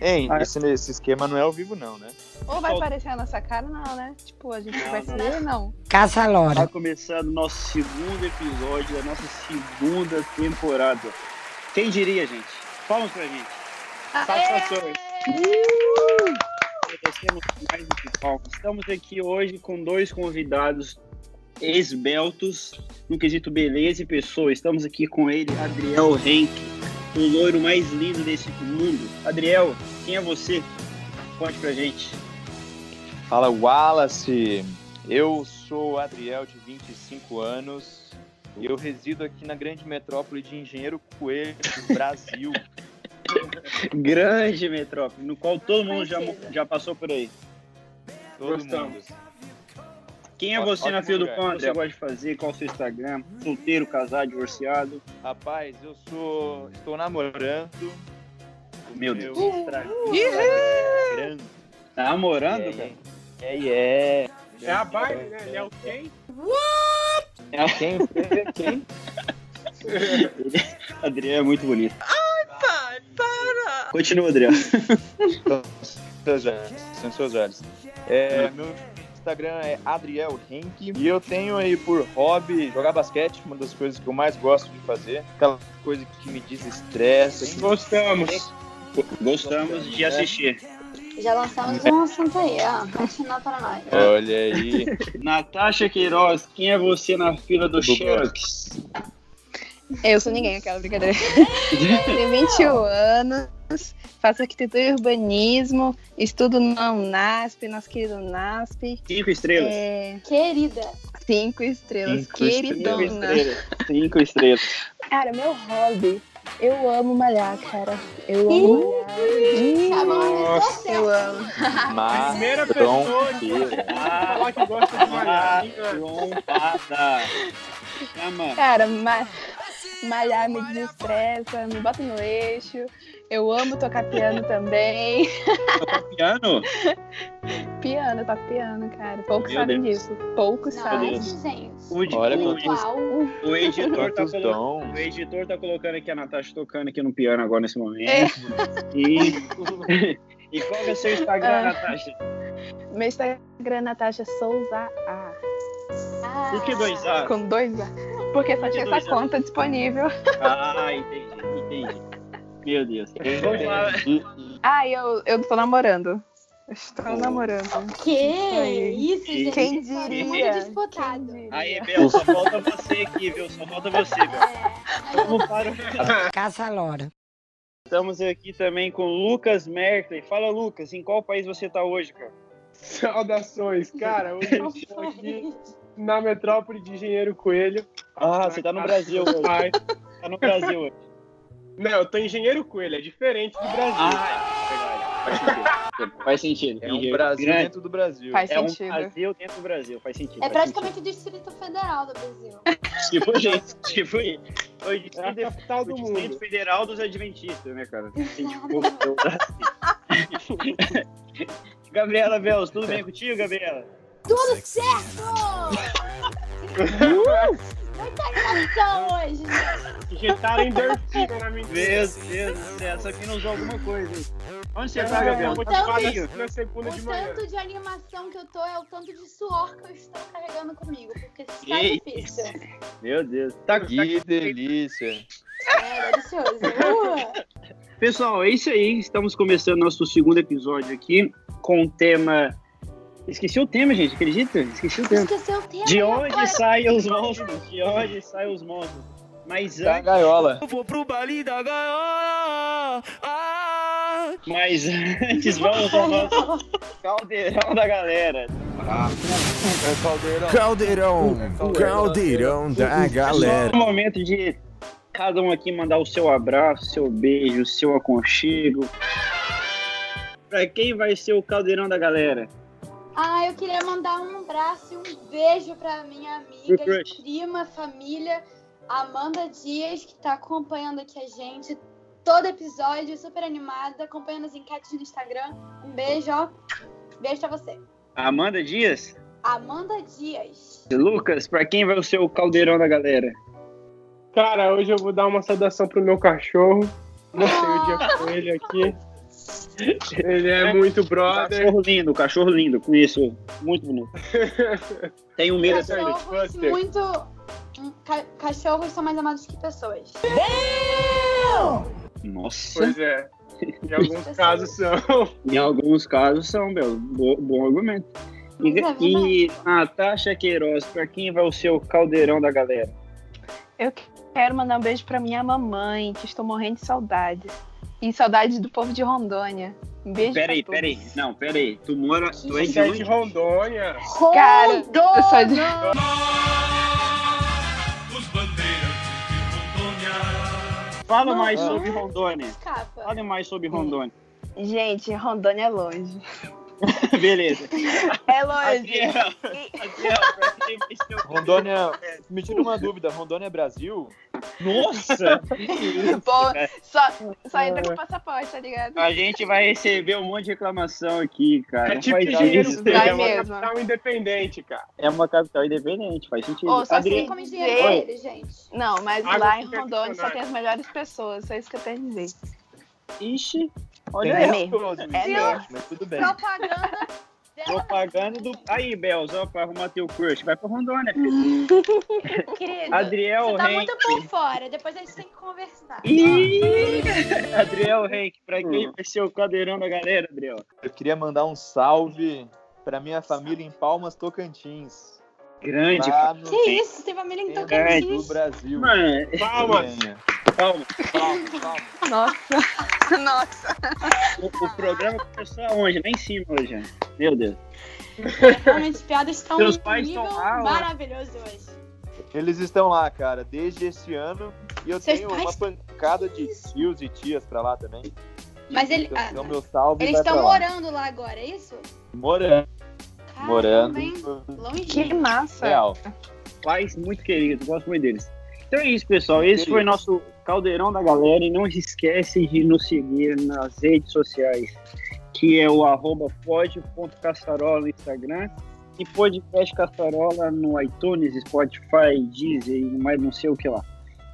Hein, Ah. esse, esse esquema não é ao vivo, não, né? Ou vai Sol- aparecer a nossa cara, não, né? Tipo, a gente Não, vai se não. ver, não. Casa Lora. começando o nosso segundo episódio da nossa segunda temporada. Quem diria, gente? Palmas pra gente. Satisfações. Agradecemos mais do que palmas. Estamos aqui hoje com dois convidados esbeltos no quesito beleza e pessoa. Estamos aqui com ele, Adriel Henke, o loiro mais lindo desse mundo. Adriel, quem é você? Conte pra gente. Fala, Wallace. Eu sou Adriel, de 25 anos. E eu resido aqui na grande metrópole de Engenheiro Coelho, do Brasil. Grande metrópole, no qual todo mundo já, já passou por aí. Todo Gostamos. mundo. Quem é você na fila do pão? O que você gosta de fazer? Qual o seu Instagram? Solteiro, casado, divorciado? Rapaz, eu sou. Estou namorando. o Meu Deus. Instagram. Tá namorando, cara? É, é, é. É a Barbie, né? Ele é o quem? Quem? Quem? Adriano é muito bonito. Ai, pai, para! Continua, Adriano. Seus olhos. São seus olhos. É, meu Instagram é Adriel Henke. E eu tenho aí por hobby jogar basquete, uma das coisas que eu mais gosto de fazer. Aquela coisa que me desestressa. Que... Gostamos. Gostamos de assistir. Já lançamos um assunto aí, ó. Continua para nós. Olha aí. Natasha Queiroz, quem é você na fila do Tudo Sharks? Eu sou ninguém, aquela brincadeira. Tenho 21 anos, faço arquitetura e urbanismo, estudo no NASP, nosso querido NASP. Cinco estrelas. É, Querida, cinco estrelas, Cinco Cinco queridona. estrelas. Cinco estrelas. Cara, meu hobby, eu amo malhar, cara. Eu amo malhar. chamou Nossa. a Eu amo. Mas, Primeira pessoa que falar que gosta de malhar. trompada. Chama. Cara, ma malhar me desestressa, me bota no eixo. Eu amo tocar piano também. Tocar piano? Piano, toco piano, cara. Poucos Meu sabem Deus. disso. Poucos sabem. Gente. O, Olha o, quantos- Uau. o editor tá colocando. O editor tá colocando aqui a Natasha tocando aqui no piano agora nesse momento. É. E, e qual é o seu Instagram, Ah. Natasha? Meu Instagram é Natasha Souza A. Ah, Por que dois A? Com dois A. Porque só tinha essa conta disponível. Ah, entendi, entendi. Meu Deus. Vamos lá. Ah, eu, eu tô namorando. Eu Estou Oh. namorando. Que isso, gente. Quem é diria? Muito disputado. Diria? Aí, Bel, só falta você aqui, viu? Só falta você, Bel. É. Vamos para o... Casa Lora. Estamos aqui também com Lucas Merkley. Fala, Lucas, em qual país você tá hoje, cara? Saudações, cara. Hoje eu estou aqui na metrópole de Engenheiro Coelho. Ah, você tá no Brasil hoje. Ai, Tá no Brasil hoje. Não, eu tô Engenheiro Coelho, é diferente do Brasil. Ah, é. Faz sentido. Faz sentido. É um Brasil Grande. dentro do Brasil. Faz É um sentido. Brasil dentro do Brasil. Faz sentido. É faz praticamente o Distrito Federal do Brasil. sentido. Tipo isso. Tipo isso. É a Distrito, capital o do Distrito mundo. Federal dos Adventistas, né, cara? Assim, tipo, Gabriela Velos, tudo bem contigo, Gabriela? Tudo certo! Muita animação hoje. Digitaram endorfina na minha Meu Deus do céu, essa aqui não usou alguma coisa. hein? Onde você tá, Eu Gabriela? vou te falar na segunda de O manhã. tanto de animação que eu tô é o tanto de suor que eu estou carregando comigo. Porque está Que difícil. Meu Deus. Tá, tá- Que delícia. É delicioso. Uh! Pessoal, é isso aí. Estamos começando nosso segundo episódio aqui com o tema. Esqueci o tema, gente, acredita? Esqueci o tema. Esqueceu o tema. De onde saem os monstros? De onde saem os monstros? Mas Da antes, gaiola. Eu vou pro baile da gaiola. Ah, mas antes vamos ao nosso caldeirão da galera. É caldeirão. Caldeirão, caldeirão da galera. Só um momento de cada um aqui mandar o seu abraço, seu beijo, o seu aconchego. Pra quem vai ser o caldeirão da galera? Ah, eu queria mandar um abraço e um beijo pra minha amiga, e prima, família, Amanda Dias, que tá acompanhando aqui a gente todo episódio, super animada, acompanhando as enquetes no Instagram. Um beijo, ó. Beijo pra você. Amanda Dias? Amanda Dias. Lucas, pra quem vai ser o caldeirão da galera? Cara, hoje eu vou dar uma saudação pro meu cachorro. Comecei o dia com ele aqui. Ele é muito brother. Cachorro lindo, cachorro lindo, conheço. Muito bonito. Tenho medo. Cachorros muito. ca- Cachorros são mais amados que pessoas. Nossa. Pois é. Em alguns casos são. Em alguns casos são, Bel. Bo- bom argumento. E, é e Natasha Queiroz, pra quem vai o seu caldeirão da galera? Eu quero mandar um beijo pra minha mamãe, que estou morrendo de saudades. E saudades do povo de Rondônia. Um beijo Peraí, pra todos. peraí. Não, peraí. Tu mora. Tu é de é de? Rondônia. Cara, eu sou de... Rondônia. Fala mais sobre Rondônia. Escapa. Fale mais sobre Rondônia. Gente, Rondônia é longe. Beleza. É longe. Rondônia, me tira uma dúvida, Rondônia é Brasil? Nossa! Pô, só, só entra com passaporte, tá ligado? A gente vai receber um monte de reclamação aqui, cara. É tipo isso. Vai é uma mesmo. capital independente, cara. É uma capital independente, faz sentido. Ô, só assim- Como dele, gente. Não, mas Água lá em Rondônia só tem as melhores pessoas, só isso que eu tenho a dizer. Ixi, olha É aí. mesmo. Todos, É mesmo. mas tudo bem. Propaganda. Propaganda do. Aí, Belz, ó, pra arrumar teu crush. Vai pra Rondônia, filho. querido. Adriel Você tá Henk. muito por fora. Depois a gente tem que conversar. Ih! Adriel Henk, pra quem vai ser o cadeirão da galera, Adriel? Eu queria mandar um salve pra minha família em Palmas, Tocantins. Grande, Que isso? Tem família em centro do Tocantins? Brasil. mano. Palmas. Calma. Palmas, palmas. Nossa, nossa. O, o programa começou aonde? Lá em cima hoje. Meu Deus. Realmente, as piadas estão Seus um pais nível estão lá, maravilhoso hoje. Eles estão lá, cara, desde esse ano. E eu Seus tenho pais- uma pancada de tios e tias pra lá também. Mas ele- Então, ah, meu salve Eles estão lá. morando lá agora, é isso? Morando. Caramba, Morando. hein? Longe. Que massa. Real. Pais muito queridos, gosto muito deles. Então é isso, pessoal. Esse foi nosso caldeirão da galera. E não se esquece de nos seguir nas redes sociais, que é o arroba pod.caçarola no Instagram e podcast Caçarola no iTunes, Spotify, Deezer e mais não sei o que lá.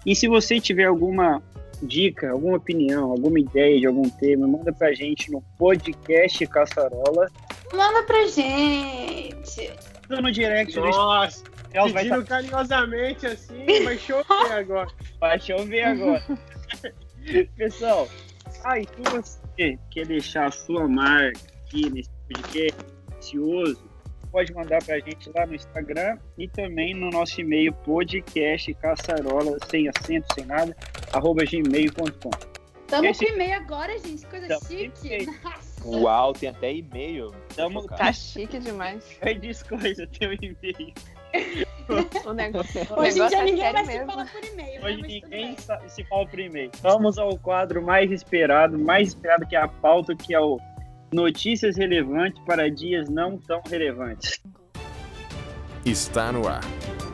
E se você tiver alguma dica, alguma opinião, alguma ideia de algum tema, manda pra gente no podcast Caçarola, Manda pra gente. no direct do Nossa, Ela pedindo carinhosamente assim, vai chover agora. Vai chover agora. Pessoal, ah, e se você quer deixar a sua marca aqui nesse podcast ansioso, pode mandar pra gente lá no Instagram e também no nosso e-mail podcast caçarola, sem acento, sem nada, arroba gmail.com. Tamo Esse- com e-mail agora, gente. Coisa Tamo chique. Uau, tem até e-mail. Tamo. Tá chique demais. É diz coisa, tem um e-mail. O negócio, o Hoje em dia é ninguém vai se mesmo. falar por e-mail. Hoje ninguém se fala por e-mail. Vamos ao quadro mais esperado, mais esperado que é a pauta, que é o Notícias Relevantes para Dias Não Tão Relevantes. Está no ar.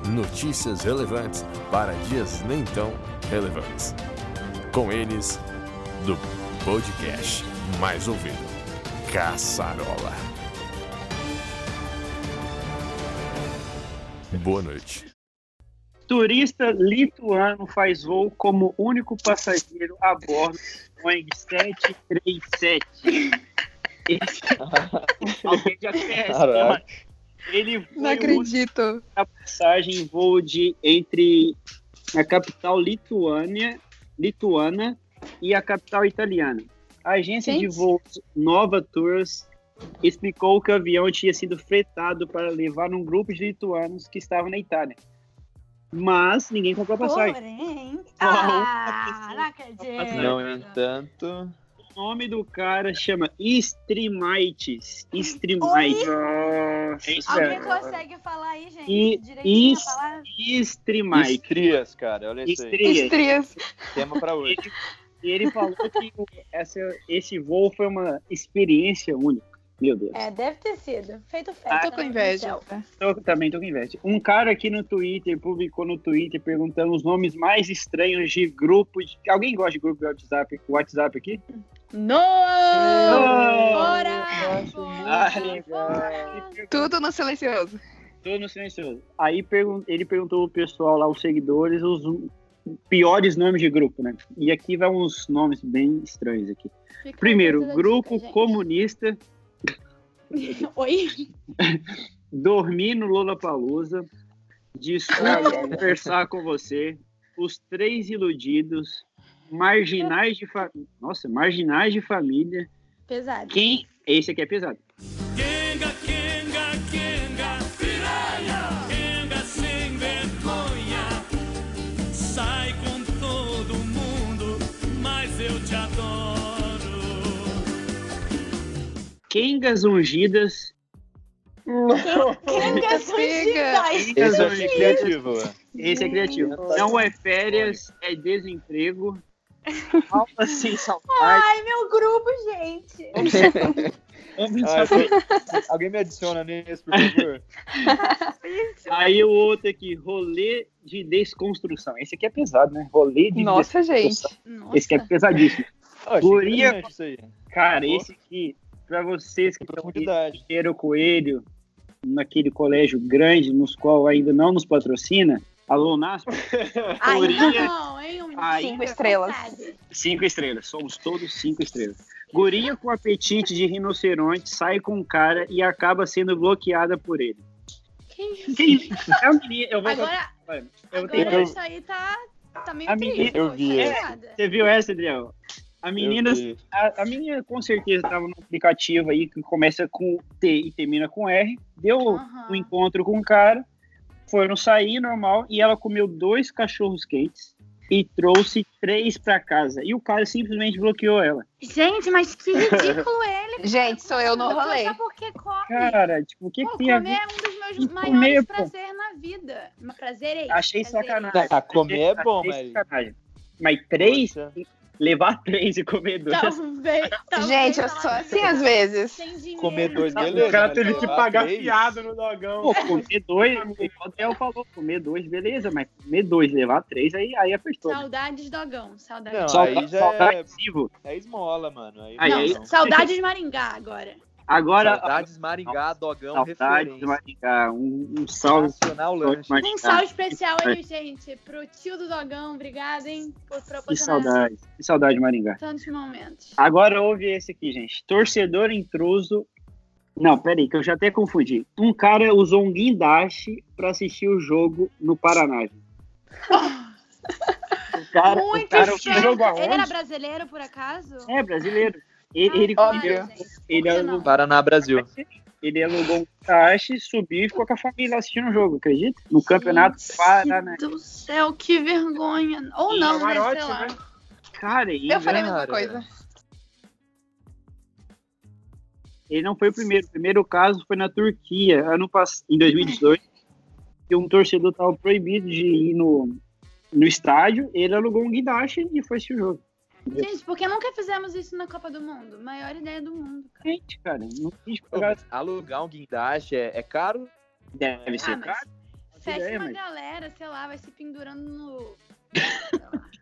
Notícias relevantes para dias nem tão relevantes. Com eles, do podcast mais ouvido, Caçarola. Boa noite. Turista lituano faz voo como único passageiro a bordo do Boeing 737. Esse... Alguém já conhece, né? Ele Não acredito. a passagem em voo de entre a capital lituânia, lituana e a capital italiana. A agência de Gente. voos Nova Tours explicou que o avião tinha sido fretado para levar um grupo de lituanos que estavam na Itália. Mas ninguém comprou passagem. Porém. Ah, Ah, não acredito. No entanto, O nome do cara chama Streamites. Streamites. Alguém consegue falar aí, gente? E- direitinho a palavra? Streamites. estrias, cara. Olha isso aí. Estrias. Estrias. Tema pra hoje. E ele falou que essa, esse voo foi uma experiência única. Meu Deus. É, deve ter sido. Feito festa. Ah, Tô com né, no inveja. Eu também tô com inveja. Um cara aqui no Twitter publicou no Twitter perguntando os nomes mais estranhos de grupo. De... Alguém gosta de grupo de WhatsApp, WhatsApp aqui? No! Fora! Ah, Fora! Fora! Tudo no silencioso. Tô no silencioso. Aí pergun- ele perguntou pro pessoal lá, os seguidores, os piores nomes de grupo, né? E aqui vai uns nomes bem estranhos aqui. Fica Primeiro, grupo dica, gente. comunista, Oi? dormir no Lollapalooza, discutir conversar com você, os três iludidos, marginais de família. Nossa, marginais de família. Pesado. Quem? Esse aqui é pesado. Kengas ungidas. Quem Siga. Esse eu achei criativo. Esse é criativo. Não é férias, é desemprego. Falta sem saudade. Ai, meu grupo, gente. Ah, alguém- me adiciona nesse, por favor. Aí o outro aqui, rolê de desconstrução. Esse aqui é pesado, né? Rolê de Nossa, gente. desconstrução. Nossa. Esse aqui é pesadíssimo. Achei Guria-. Cara, esse aqui, pra vocês que estão Profundidade. Pinheiro Coelho, naquele colégio grande, nos qual ainda não nos patrocina, alô NASP, Ainda não, hein? Um Cinco estrelas. cinco estrelas. Somos todos cinco estrelas. Guria com apetite de rinoceronte sai com um cara e acaba sendo bloqueada por ele. Que isso? Quem? É a menina, eu vou Agora, eu tenho- agora isso aí tá, tá meio A menina- incrível. eu vi tá essa. ligada? Você viu essa, Adriel? A menina, a, a menina com certeza estava no aplicativo aí que começa com T e termina com R. Deu Aham. um encontro com um cara, foram sair normal e ela comeu dois cachorros quentes e trouxe três pra casa. E o cara simplesmente bloqueou ela. Gente, mas que ridículo ele. Gente, sou eu no rolê. Só porque come. Cara, tipo, o que, Pô, que tem a comer é um dos meus maiores comer, pô. prazeres na vida. Prazeres. Achei prazeres. sacanagem. Ah, comer é bom, mas. sacanagem. Mas três, Poxa. Levar três e comer dois. Talvez, talvez Gente, eu sou assim às vezes. Comer dois, beleza. o cara mas teve que pagar três? fiado no dogão. Pô, comer dois, o Hotel falou, comer dois, beleza, mas comer dois, levar três, aí, aí apertou. Saudades dogão. Saudades. Não, Saudade, aí já saudade é-. É esmola, mano. Aí, não, saudades Maringá agora. Agora, Saudades Maringá, dogão, saudade de referência. Maringá, um, um salve. Nacional Lanche. Um salve especial aí, gente, pro tio do dogão. Obrigada, hein, por Que proporcionar saudade, que saudade de Maringá. tantos momentos. Agora ouve esse aqui, gente. Torcedor intruso. Não, peraí, que eu já até confundi. Um cara usou um guindaste pra assistir o jogo no Paraná. O cara, o Muito cara que jogo aonde? Ele era brasileiro, por acaso? é brasileiro. Ele, ele, Óbvio. ele o- Paraná, Brasil. ele alugou um guindaste, subiu e ficou com a família assistindo o jogo, acredita? No campeonato Gente Paraná. do céu, que vergonha. Ou E não, né? camarote, Sei lá. né? Cara, e Eu falei a mesma coisa. ele não foi o primeiro. O primeiro caso foi na Turquia, ano pass... em 2018. que um torcedor estava proibido de ir no, no estádio, ele alugou um guindaste e foi assistir o jogo. Gente, por que nunca fizemos isso na Copa do Mundo? Maior ideia do mundo, cara. Gente, cara, não quis pagar. alugar um guindaste é, é caro? Deve ser Ah, mas caro. fecha ideia, uma mas- galera, sei lá, vai se pendurando no.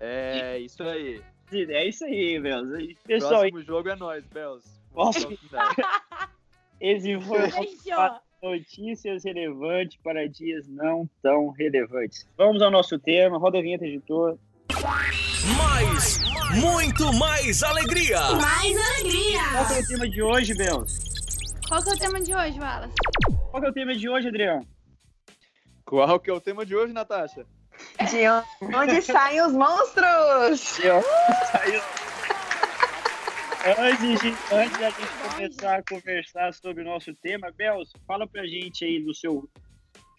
É isso aí. É isso aí, Bels. Pessoal, Próximo jogo é nós, Bels. Esse foi o. Notícias relevantes para dias não tão relevantes. Vamos ao nosso tema. Roda a vinheta, editor. Mais, muito mais alegria. Mais alegria! Qual que é o tema de hoje, Bels? Qual que é o tema de hoje, Wallace? Qual que é o tema de hoje, Adriano? Qual que é o tema de hoje, Natasha? De onde saem os monstros? Saiu. Antes de, antes da gente começar a conversar sobre o nosso tema, Bels, fala pra gente aí do seu,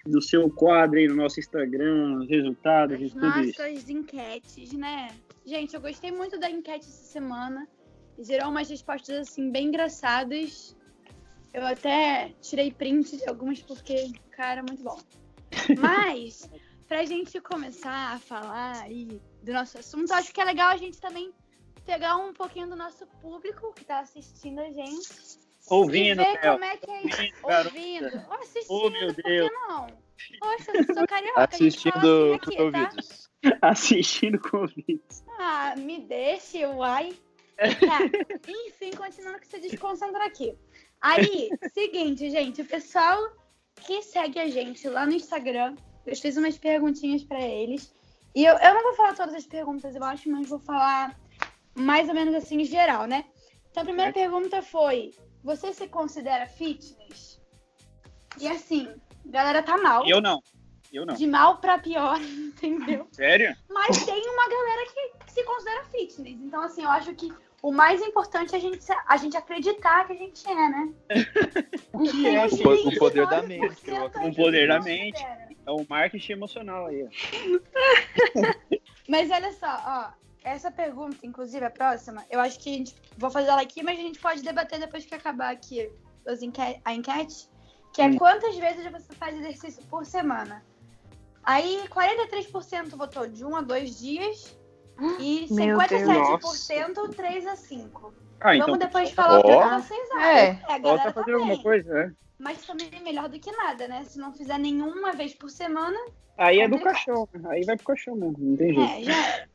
do seu quadro aí no nosso Instagram, os resultados e As tudo isso. nossas enquetes, né? Gente, eu gostei muito da enquete essa semana. Gerou umas respostas, assim, bem engraçadas. Eu até tirei print de algumas porque, cara, muito bom. Mas, pra gente começar a falar aí do nosso assunto, acho que é legal a gente também pegar um pouquinho do nosso público que tá assistindo a gente. Ouvindo, e ver como é que é Ouvindo, ouvindo. Ou assistindo, Oh, meu por Deus. que não? Poxa, eu sou carioca, a gente fala Assistindo assim com aqui, tá? ouvidos. Assistindo com ouvidos. Ah, me deixe, uai. Tá. Enfim, continuando que você desconcentra aqui. Aí, seguinte, gente, o pessoal que segue a gente lá no Instagram, eu fiz umas perguntinhas pra eles. E eu, eu não vou falar todas as perguntas, eu acho, mas vou falar mais ou menos assim em geral, né? Então a primeira pergunta foi: você se considera fitness? E assim, a galera tá mal. Eu não. Eu não. De mal pra pior, entendeu? Sério? Mas tem uma galera que se considera fitness. Então, assim, eu acho que o mais importante é a gente, a gente acreditar que a gente é, né? que é, assim, uns o poder da 29% mente. O poder da mente. É o marketing emocional aí. ó. Mas olha só, ó. Essa pergunta, inclusive, a próxima, eu acho que a gente. Vou fazer ela aqui, mas a gente pode debater depois que acabar aqui os enque- a enquete. Que é Hum. quantas vezes você faz exercício por semana? Aí 43% votou de 1 a 2 dias. E Meu 57% 3 a 5. Ah, então. Vamos depois falar o que Ó. vocês acham. É. a Falta galera tá fazer alguma coisa, né? Mas também é melhor do que nada, né? Se não fizer nenhuma vez por semana, Aí é do caixão. Aí vai pro caixão mesmo. Não tem jeito. É, já.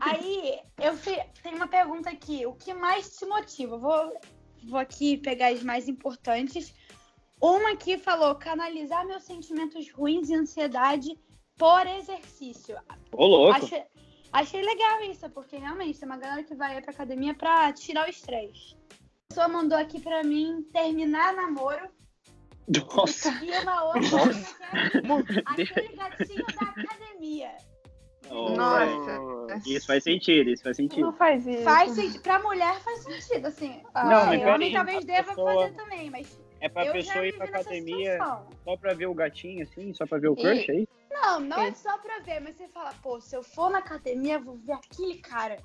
Aí, eu tem uma pergunta aqui. O que mais te motiva? Vou, vou aqui pegar as mais importantes. Uma aqui falou canalizar meus sentimentos ruins e ansiedade por exercício. Ô, louco. Achei, achei legal isso, porque realmente tem uma galera que vai pra academia pra tirar o estresse. A pessoa mandou aqui pra mim terminar namoro Nossa. e uma outra que é aquele gatinho da academia. Nossa. Isso faz sentido, isso faz sentido. Não faz isso. Faz sentido. Pra mulher faz sentido, assim. Não, Ah, mas homem talvez deva pessoa- fazer também, mas É pra eu pessoa ir pra academia só pra ver o gatinho, assim, só pra ver o E- crush aí? Não, não é só pra ver, mas você fala, pô, se eu for na academia, eu vou ver aquele cara.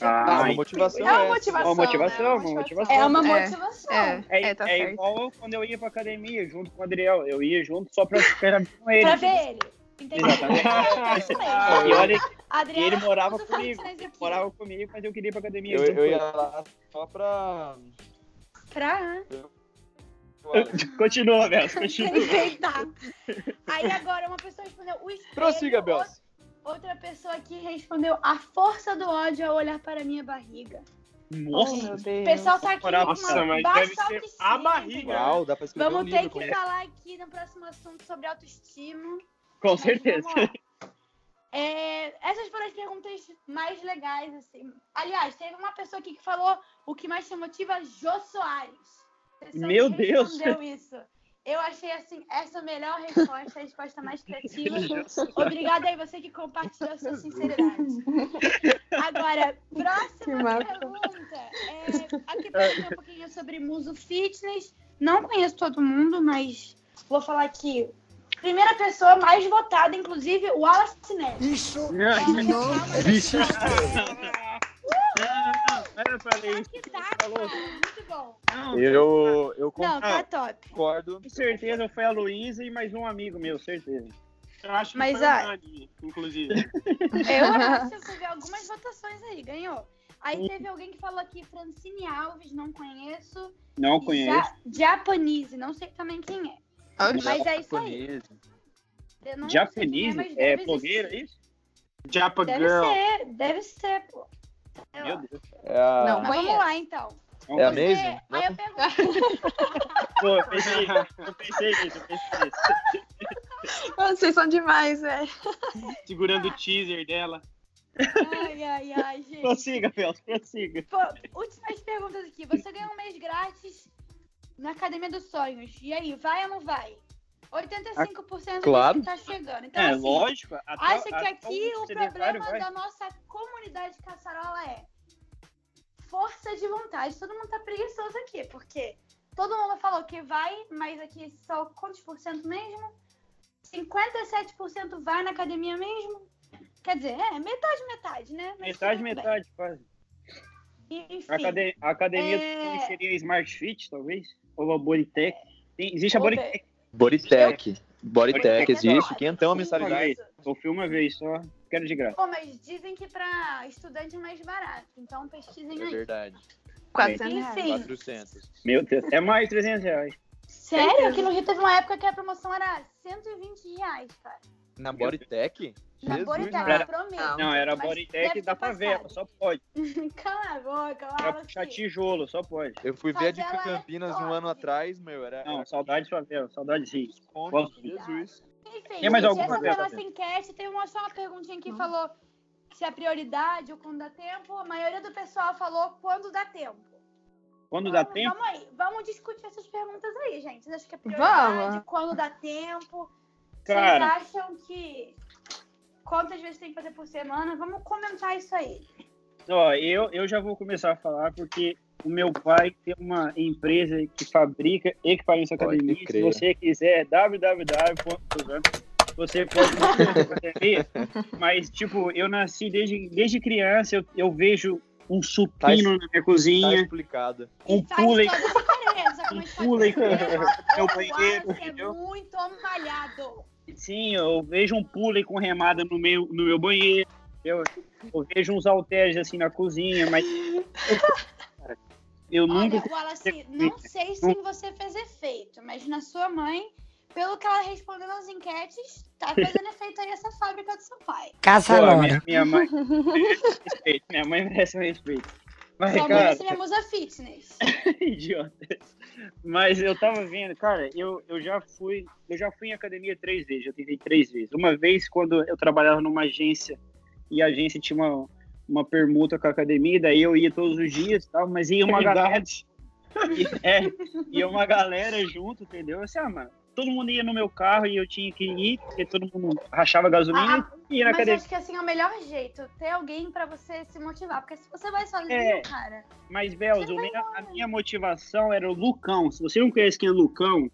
Ah, Ah, uma motivação É uma motivação. Uma motivação, né? uma motivação. É uma É. motivação. É, É, é, tá é certo. igual quando eu ia pra academia junto com o Adriel. Eu ia junto só pra ficar com ele. Pra ver ele. Entendeu? E olha, que Adriano, ele morava comigo. morava comigo, mas eu queria ir pra academia. Eu, junto eu ia lá só pra. Pra. Continua, Beto, continua. Aí agora uma pessoa respondeu o espelho. Prossiga, Bels. Outra pessoa aqui respondeu a força do ódio ao olhar para a minha barriga. Oh, Nossa, meu O Deus. pessoal tá aqui com uma Nossa, mas deve ser a barriga. Uau, dá pra Vamos um ter livro que falar aqui no próximo assunto sobre autoestima. Com certeza. É, essas foram as perguntas mais legais, assim. Aliás, teve uma pessoa aqui que falou o que mais te motiva, Jô Soares. Meu que Deus! respondeu isso. Eu achei, assim, essa a melhor resposta, a resposta mais criativa. Obrigada aí você que compartilhou a sua sinceridade. Agora, próxima pergunta. É, aqui perguntou um pouquinho sobre Muso Fitness. Não conheço todo mundo, mas vou falar aqui. Primeira pessoa mais votada, inclusive, o Wallace Neves. Eu falei isso. Que tá, Falou. mano, muito bom. Não, Eu, eu Não, tá top. concordo. com certeza foi a Luísa e mais um amigo meu, certeza. Eu acho que Mas, foi ah, o Nani, inclusive. Eu acho que eu vi algumas votações aí, ganhou. Aí teve alguém que falou aqui, Francine Alves, não conheço. Não conheço. Ja Japanese, não sei também quem é. Mas é isso aí. Japonês. Japanese? É blogueira, existir. isso? Japa Deve Girl. ser, deve ser, pô. Lá. Meu Deus. É a... Não, Mas vamos lá, então. É a. Amazing? Aí eu pergunto, Pô, eu pensei, eu pensei nisso, eu pensei nisso. Vocês são demais, velho. Segurando o teaser dela. ai, ai, ai, gente. Prossiga, Felps, prossiga. Pô, últimas perguntas aqui. Você ganhou um mês grátis na Academia dos Sonhos. E aí, vai ou não vai? 85% Claro. diz que tá chegando. Então, É, assim, lógico. até- acha que aqui o problema vai. da nossa comunidade caçarola é força de vontade. Todo mundo tá preguiçoso aqui, porque todo mundo falou que vai, mas aqui só quantos por cento mesmo? 57% vai na academia mesmo? Quer dizer, é metade, metade, né? Mas Metade, bem. metade, quase. Enfim. A academia, a academia É. seria Smart Fit, talvez? Ou a Bodytech. Tem- existe a. Bodytech. Bodytech. Bodytech Bodytech é existe. top. Quentão a mensalidade. isso. Eu fui uma vez só, quero de graça. Pô, mas dizem que pra estudante é mais barato. Então pesquisem É aí. verdade. 400 reais. Enfim. 400. Meu Deus, é mais de 300 reais. Sério? Aqui no Rio teve uma época que a promoção era 120 reais, cara. Na Bodytech? Na Jesus, Bodytech, cara. eu prometo. Não. Era da ter favela, passado. só pode. Cala a boca, Pra Wallace. puxar tijolo, só pode. Eu fui ver a de Favela é Campinas um top. ano atrás, meu, era... Não, era saudade de favela, saudade de Jesus. Enfim, Tem mais gente, alguma essa foi a pergunta? nossa enquete. Tem uma, só uma perguntinha que falou se é prioridade ou quando dá tempo. A maioria do pessoal falou quando dá tempo. Quando dá Vamos- tempo, Vamos aí, vamos discutir essas perguntas aí, gente. Vocês acham que é prioridade? Vamos. Quando dá tempo? Cara. Vocês acham que. Quantas vezes tem que fazer por semana? Vamos comentar isso aí. ó, eu, eu já vou começar a falar porque o meu pai tem uma empresa que fabrica equipamentos academia. Se você quiser, www. Você pode fazer academia, mas tipo, eu nasci desde, desde criança, eu, eu vejo um supino na minha Tá cozinha, explicado. um faz pule, toda a diferença. como a gente um pule pode ver. com meu O banheiro, Wallace é entendeu? muito malhado. Sim, eu vejo um pule com remada no meu, no meu banheiro. Eu, eu vejo uns halteres assim na cozinha, mas. Eu nunca. Olha, Wallace, não sei se em você fez efeito, mas na sua mãe, pelo que ela respondeu nas enquetes, tá fazendo efeito aí essa fábrica do seu pai. Casa Pô, minha, minha mãe merece respeito. Minha mãe merece meu respeito. Mas, Sua mãe cara, vai ser minha musa fitness. idiota. Mas eu tava vendo, cara, eu, eu já fui, eu já fui em academia três vezes, já tentei três vezes. Uma vez quando eu trabalhava numa agência e a agência tinha uma, uma permuta com a academia, daí eu ia todos os dias, tal, mas ia uma galera, e, é, ia uma galera junto, entendeu? Assim, ah, mano, todo mundo ia no meu carro e eu tinha que ir, porque todo mundo rachava gasolina e ia na Mas eu academia. acho que assim é o melhor jeito, ter alguém pra você se motivar. Porque se você vai sozinho, É. cara. Mas, minha- a minha motivação era o Lucão. Se você não conhece quem é Lucão,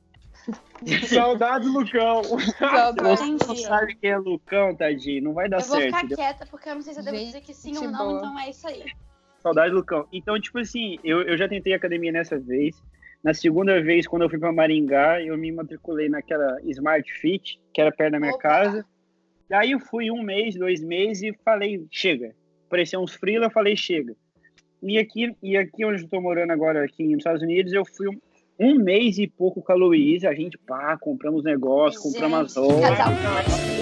Saudades, Lucão. Saudades. você não sabe quem é Lucão, tadinho, não vai dar Eu vou certo. ficar entendeu? quieta porque eu não sei se eu devo Gente dizer que sim ou não, boa. então é isso aí. Saudade, Lucão. Então, tipo assim, eu, eu já tentei academia nessa vez. Na segunda vez, quando eu fui pra Maringá, eu me matriculei naquela Smart Fit, que era perto da minha Opa. casa. Daí eu fui um mês, dois meses e falei, chega. Apareceu uns freela, eu falei, chega. E aqui, e aqui onde eu tô morando agora, aqui nos Estados Unidos, eu fui um, um mês e pouco com a Luísa. A gente, pá, compramos negócio, compramos as roupas.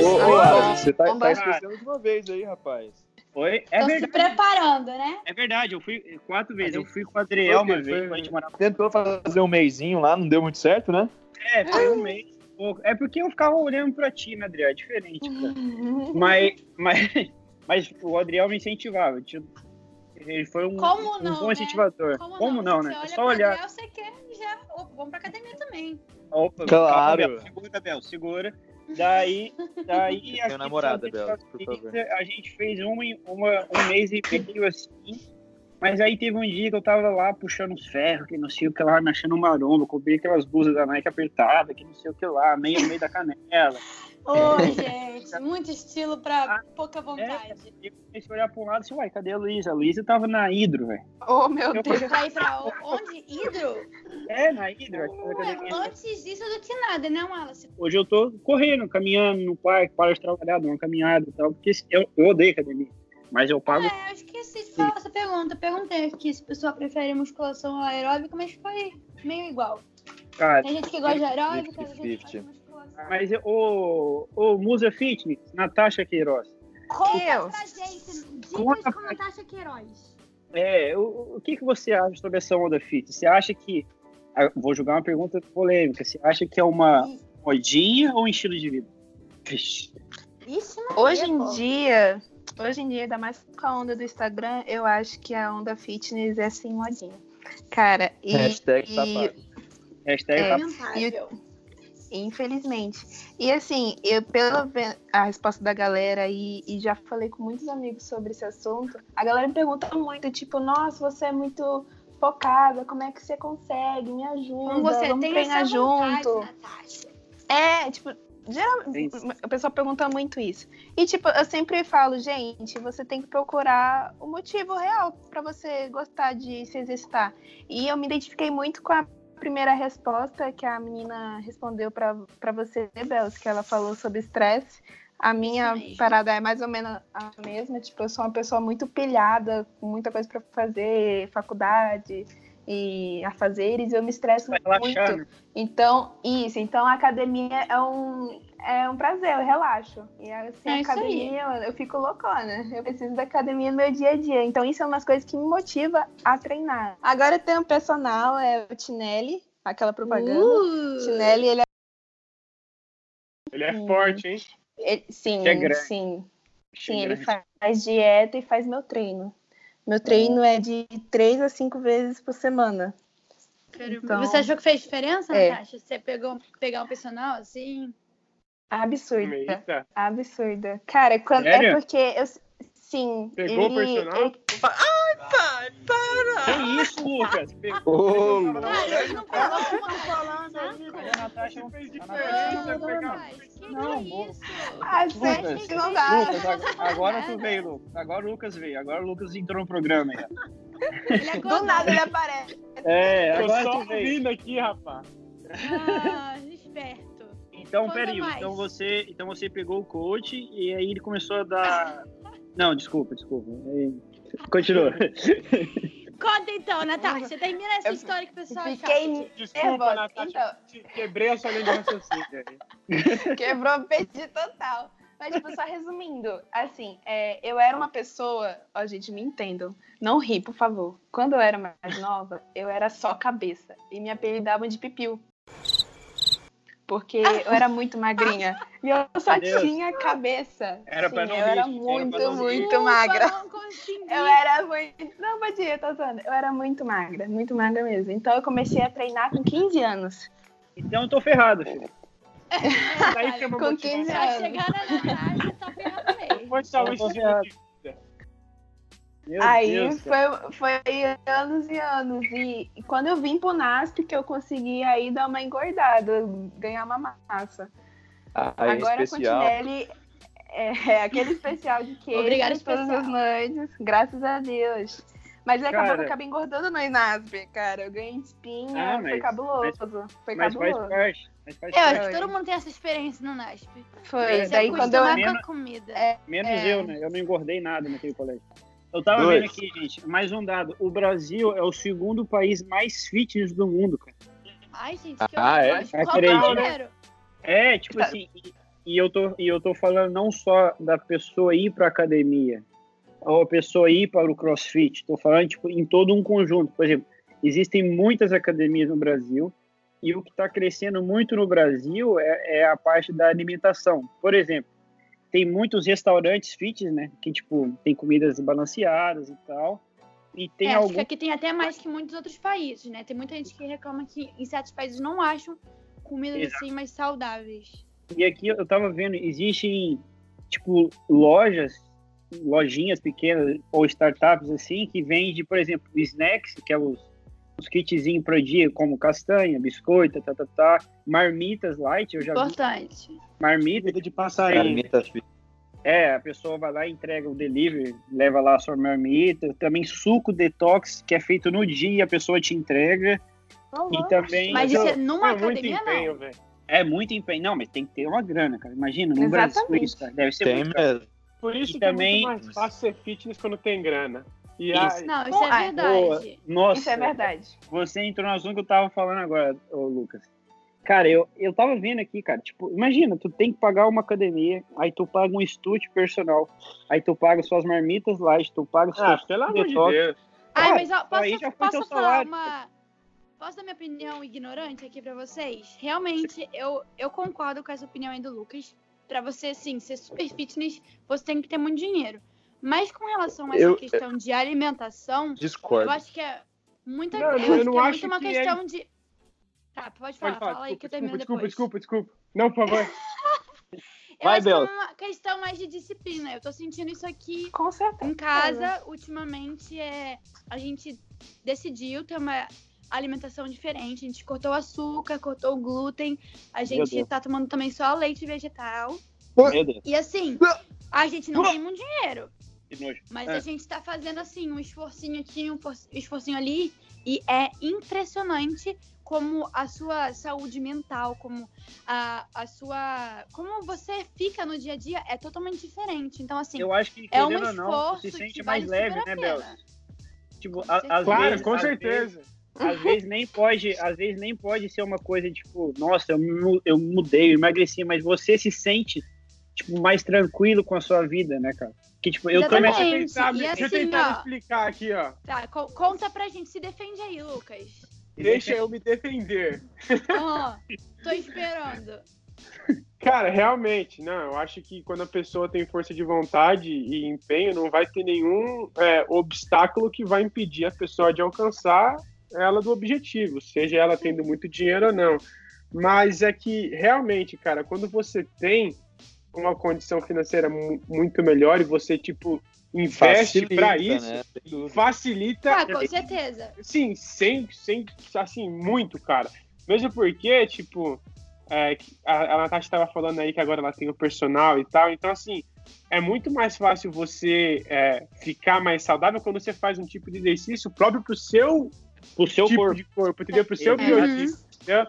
Ô, ô, Alex, você tá, tá esquecendo de uma vez aí, rapaz. Foi? É Tô se verdade. preparando, né? É verdade, eu fui quatro vezes. Eu fui com o Adriel uma vez, foi. a gente morava Tentou fazer um meizinho lá, não deu muito certo, né? É, foi um mês. pouco. É porque eu ficava olhando pra ti, né, Adriel? É diferente, cara. Mas, mas, mas o Adriel me incentivava. Tipo, Ele foi um, Como um não, bom né? incentivador. Como, não, Você né? É olha só olhar. Gabriel, você quer já. Opa, vamos pra academia também. Opa, Claro. calma, Bel, segura, Bel, segura. Daí, daí aqui namorada, nos Bel, Estados por Unidos, favor. A gente fez uma, uma, um mês e meio assim. Mas aí teve um dia que eu tava lá puxando os ferros, que não sei o que lá, mexendo maromba, cobri aquelas blusas da Nike apertadas, que não sei o que lá, meio no meio da canela oh, gente, muito estilo pra pouca vontade. É, eu comecei olhar pro lado e disse, uai, cadê a Luísa? A Luísa tava na Hidro, velho. Oh, meu eu Deus. Vai pra onde? Hidro? É, na Hidro. Ué, antes disso do que nada, né, Wallace? Hoje eu tô correndo, caminhando no parque, para de trabalhar, dou uma caminhada e tal, porque eu, eu odeio academia. Mas eu pago. É, eu esqueci de falar essa pergunta. Perguntei aqui se a pessoa prefere musculação ou aeróbica, mas foi meio igual. Cara, tem gente que gosta de aeróbica, 50, 50 mas o, o Musa Fitness, Natasha Queiroz. Conta Eu. pra gente dicas Conta com Natasha Queiroz. É, o, o que, que você acha sobre essa onda fitness? Você acha que. ah, Vou jogar uma pergunta polêmica. Você acha que é uma modinha ou um estilo de vida? Vixe. Isso não Hoje é, em pô. dia, hoje em dia, ainda mais com a onda do Instagram, eu acho que a onda fitness é assim modinha. Cara, e, Hashtag e-. Hashtag É. tá- Lamentável. Infelizmente. E assim, eu pela a resposta da galera e, e já falei com muitos amigos sobre esse assunto, a galera me pergunta muito, tipo, nossa, você é muito focada, como é que você consegue? Me ajuda, Como você vamos tem treinar essa vontade, junto. Natasha. É, tipo, geral, Sim. o pessoal pergunta muito isso. E, tipo, eu sempre falo, gente, você tem que procurar o motivo real pra você gostar de se exercitar. E eu me identifiquei muito com a primeira resposta que a menina respondeu pra pra você, Belos, que ela falou sobre estresse. A minha parada é mais ou menos a mesma. Tipo, eu sou uma pessoa muito pilhada, com muita coisa pra fazer, faculdade e afazeres, eu me estresso muito. né? Então, isso. Então, a academia é um, é um prazer, eu relaxo. E assim, É academia, eu, eu fico loucona. Eu preciso da academia no meu dia a dia. Então, isso é umas coisas que me motiva a treinar. Agora eu tenho um personal, é o Tinelli, aquela propaganda. Uh, Tinelli, ele é. Ele é forte, hein? ele- sim, é grande. sim. Sim, ele faz dieta e faz meu treino. Meu treino é de três a cinco vezes por semana. então- Você achou que fez diferença, É. Natasha? Você pegou, pegar um personal assim? Absurda. Eita. Absurda. Cara, quando, é porque eu. Sim. Pegou o ele- personal? ele- Que isso, Lucas? Pegou. Não, louco. Cara, ele não falando aí, cara. A Natasha Não fez a diferença, Não, boa. é isso? Ah, que não dá. Lucas, ag- agora tu veio, Lucas. Agora o Lucas veio. Agora o Lucas entrou no programa é Do nada ele aparece. É, Tô agora só tu veio. ouvindo aqui, rapaz. Ah. Então, peraí. Então você, então você pegou o coach e aí ele começou a dar. Não, desculpa, desculpa. Continua. Conta então, Natasha. Termina essa história que o pessoal Fiquei. Desculpa, nervosa. Natasha. Então, te- Quebrei a sua linha de raciocínio. quebrou o peito total. Mas, tipo, só resumindo, assim, é, eu era uma pessoa. Ó, gente, me entendam. Não ri, por favor. Quando eu era mais nova, eu era só cabeça. E me apelidavam de pipiu. Porque eu era muito magrinha. E eu só Meu Deus. tinha cabeça. Era Sim, pra não Eu era rir, era muito, rir. muito Desculpa, magra. Não consegui. Eu era muito. Não, podia, tô zoando. Eu era muito magra, muito magra mesmo. Então eu comecei a treinar com 15 anos. Então eu tô ferrado, filho. Que é uma Com motivação. 15 Pra anos. chegar na Natasha, tá ferrado mesmo. Foi só um Meu Aí Deus, cara. foi, foi anos e anos. E e quando eu vim pro NASP que eu consegui aí dar uma engordada, ganhar uma massa. Aí, Agora especial. com Tinelli, é, é aquele especial de queijo Obrigada, todas especial. as noites. Graças a Deus. Mas acabou que Cara. eu acabei engordando no INASP, cara. Eu ganhei espinha, Ah, foi mas- cabuloso. foi Mas faz cabuloso. parte. Mas faz Eu acho parte. que todo mundo tem essa experiência no NASP. Foi. É, Daí Você quando eu. Menos- a comida. É. Menos É. eu, né? Eu não engordei nada naquele colégio. Eu tava Dois. vendo aqui, gente, mais um dado. O Brasil é o segundo país mais fitness do mundo, cara. Ai, gente, que Ah, é? Acredito. é? É, tipo assim, e, e eu tô, e eu tô falando não só da pessoa ir pra academia, ou a pessoa ir para o crossfit, tô falando, tipo, em todo um conjunto. Por exemplo, existem muitas academias no Brasil, e o que está crescendo muito no Brasil é, é a parte da alimentação. Por exemplo, tem muitos restaurantes fitness, né, que, tipo, tem comidas balanceadas e tal, e tem é, algum... que aqui tem até mais que muitos outros países, né? Tem muita gente que reclama que em certos países não acham comidas Exato. assim mais saudáveis. E aqui eu tava vendo, existem, tipo, lojas, lojinhas pequenas ou startups assim, que vendem, por exemplo, snacks, que é os, os kitzinhos pro dia, como castanha, biscoito, tá, tá, tá, marmitas light, eu já vi Importante. marmita, Comida de passarinho. Marmita fit. é, a pessoa vai lá e entrega o delivery, leva lá a sua marmita, também suco detox, que é feito no dia, a pessoa te entrega, e também... Mas isso é numa É muito academia, empenho, não. velho. É muito empenho, não, mas tem que ter uma grana, cara, imagina, no Brasil Exatamente. isso, cara, deve ser Tem muito mesmo. Por isso E que também- é muito mais fácil ser fitness quando tem grana. E Isso. aí, Não, isso é Ah, verdade. Nossa, Isso é verdade. Você entrou no assunto que eu tava falando agora, ô Lucas. Cara, eu, eu tava vendo aqui, cara, tipo, imagina, tu tem que pagar uma academia, aí tu paga um estúdio personal, aí tu paga suas marmitas light, tu paga ah, suas pelo amor de. Deus. Ai, mas ó, posso, posso falar salário. uma. Posso dar minha opinião ignorante aqui pra vocês? Realmente, eu, eu concordo com essa opinião aí do Lucas. Pra você, sim, ser super fitness, você tem que ter muito dinheiro. Mas com relação a essa Eu- questão de alimentação, eu Discordo. acho que é muita, Não, eu eu não- eu acho que é acho muito uma que é- questão de. Tá, pode falar, Pode falar, fala aí que eu desculpa, termino desculpa, depois. desculpa, desculpa. Não, por favor. Eu Vai, acho que é Bela. uma questão mais de disciplina. Eu tô sentindo isso aqui Com certeza. em casa, ultimamente, é, a gente decidiu ter uma alimentação diferente. A gente cortou o açúcar, cortou o glúten. A gente tá tomando também só leite vegetal. E assim, a gente não tem muito dinheiro. Que nojo. Mas É. a gente tá fazendo assim, um esforcinho aqui, um for- esforcinho ali. E é impressionante como a sua saúde mental, como a, a sua. Como você fica no dia a dia é totalmente diferente. Então, assim, Eu acho que, é um ou não, esforço se sente que mais vale leve, né, a Bel? Tipo, Com a- às certeza. Claro, vezes, com às certeza. vezes- às vezes nem pode, às vezes nem pode ser uma coisa tipo, nossa, eu, eu mudei, eu emagreci, mas você se sente tipo mais tranquilo com a sua vida, né, cara? Que tipo, eu eu tentar, E deixa eu assim, tentar me ó. explicar aqui, ó. Tá, co- conta pra gente. Se defende aí, Lucas. Deixa eu me defender. Ó, tô esperando. Cara, realmente, não, eu acho que quando a pessoa tem força de vontade e empenho, não vai ter nenhum é, obstáculo que vai impedir a pessoa de alcançar ela do objetivo, seja ela tendo muito dinheiro ou não. Mas é que, realmente, cara, quando você tem uma condição financeira mu- muito melhor e você, tipo, investe pra isso, né? Facilita Ah, com certeza. Sim, sem, sem, assim, muito, cara. Mesmo porque, tipo, é, a, a Natasha estava falando aí que agora ela tem o personal e tal, então, assim, é muito mais fácil você é, ficar mais saudável quando você faz um tipo de exercício próprio pro seu pro seu tipo corpo. de corpo, entendeu? Pro seu Uhum. biotipo, entendeu?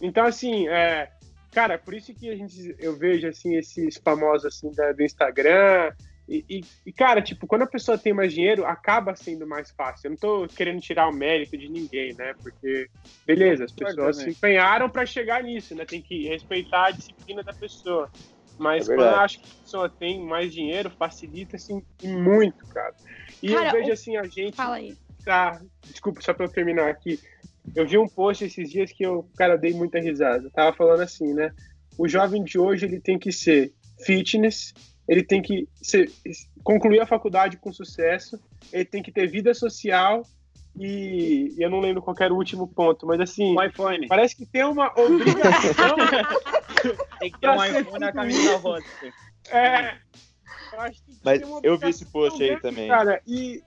Então, assim, é, cara, por isso que a gente, eu vejo, assim, esses famosos, assim, da- do Instagram, e, e- e, cara, tipo, quando a pessoa tem mais dinheiro, acaba sendo mais fácil. Eu não tô querendo tirar o mérito de ninguém, né? Porque, beleza, as pessoas se empenharam para chegar nisso, né? Tem que respeitar a disciplina da pessoa. Mas É quando eu acho que a pessoa tem mais dinheiro, facilita, assim, muito, cara. E Cara, eu vejo, o- assim, a gente Fala aí. tá. Desculpa, só pra eu terminar aqui. Eu vi um post esses dias que eu, cara, dei muita risada. Tava falando assim, né? O jovem de hoje ele tem que ser fitness, ele tem que ser, concluir a faculdade com sucesso, ele tem que ter vida social e, e eu não lembro qual era o último ponto, mas assim, Um iPhone. parece que tem uma obrigação. Tem que ter um iPhone na camisa rosa. é, eu acho que Mas tem uma eu vi esse post aí grande, também. Cara, e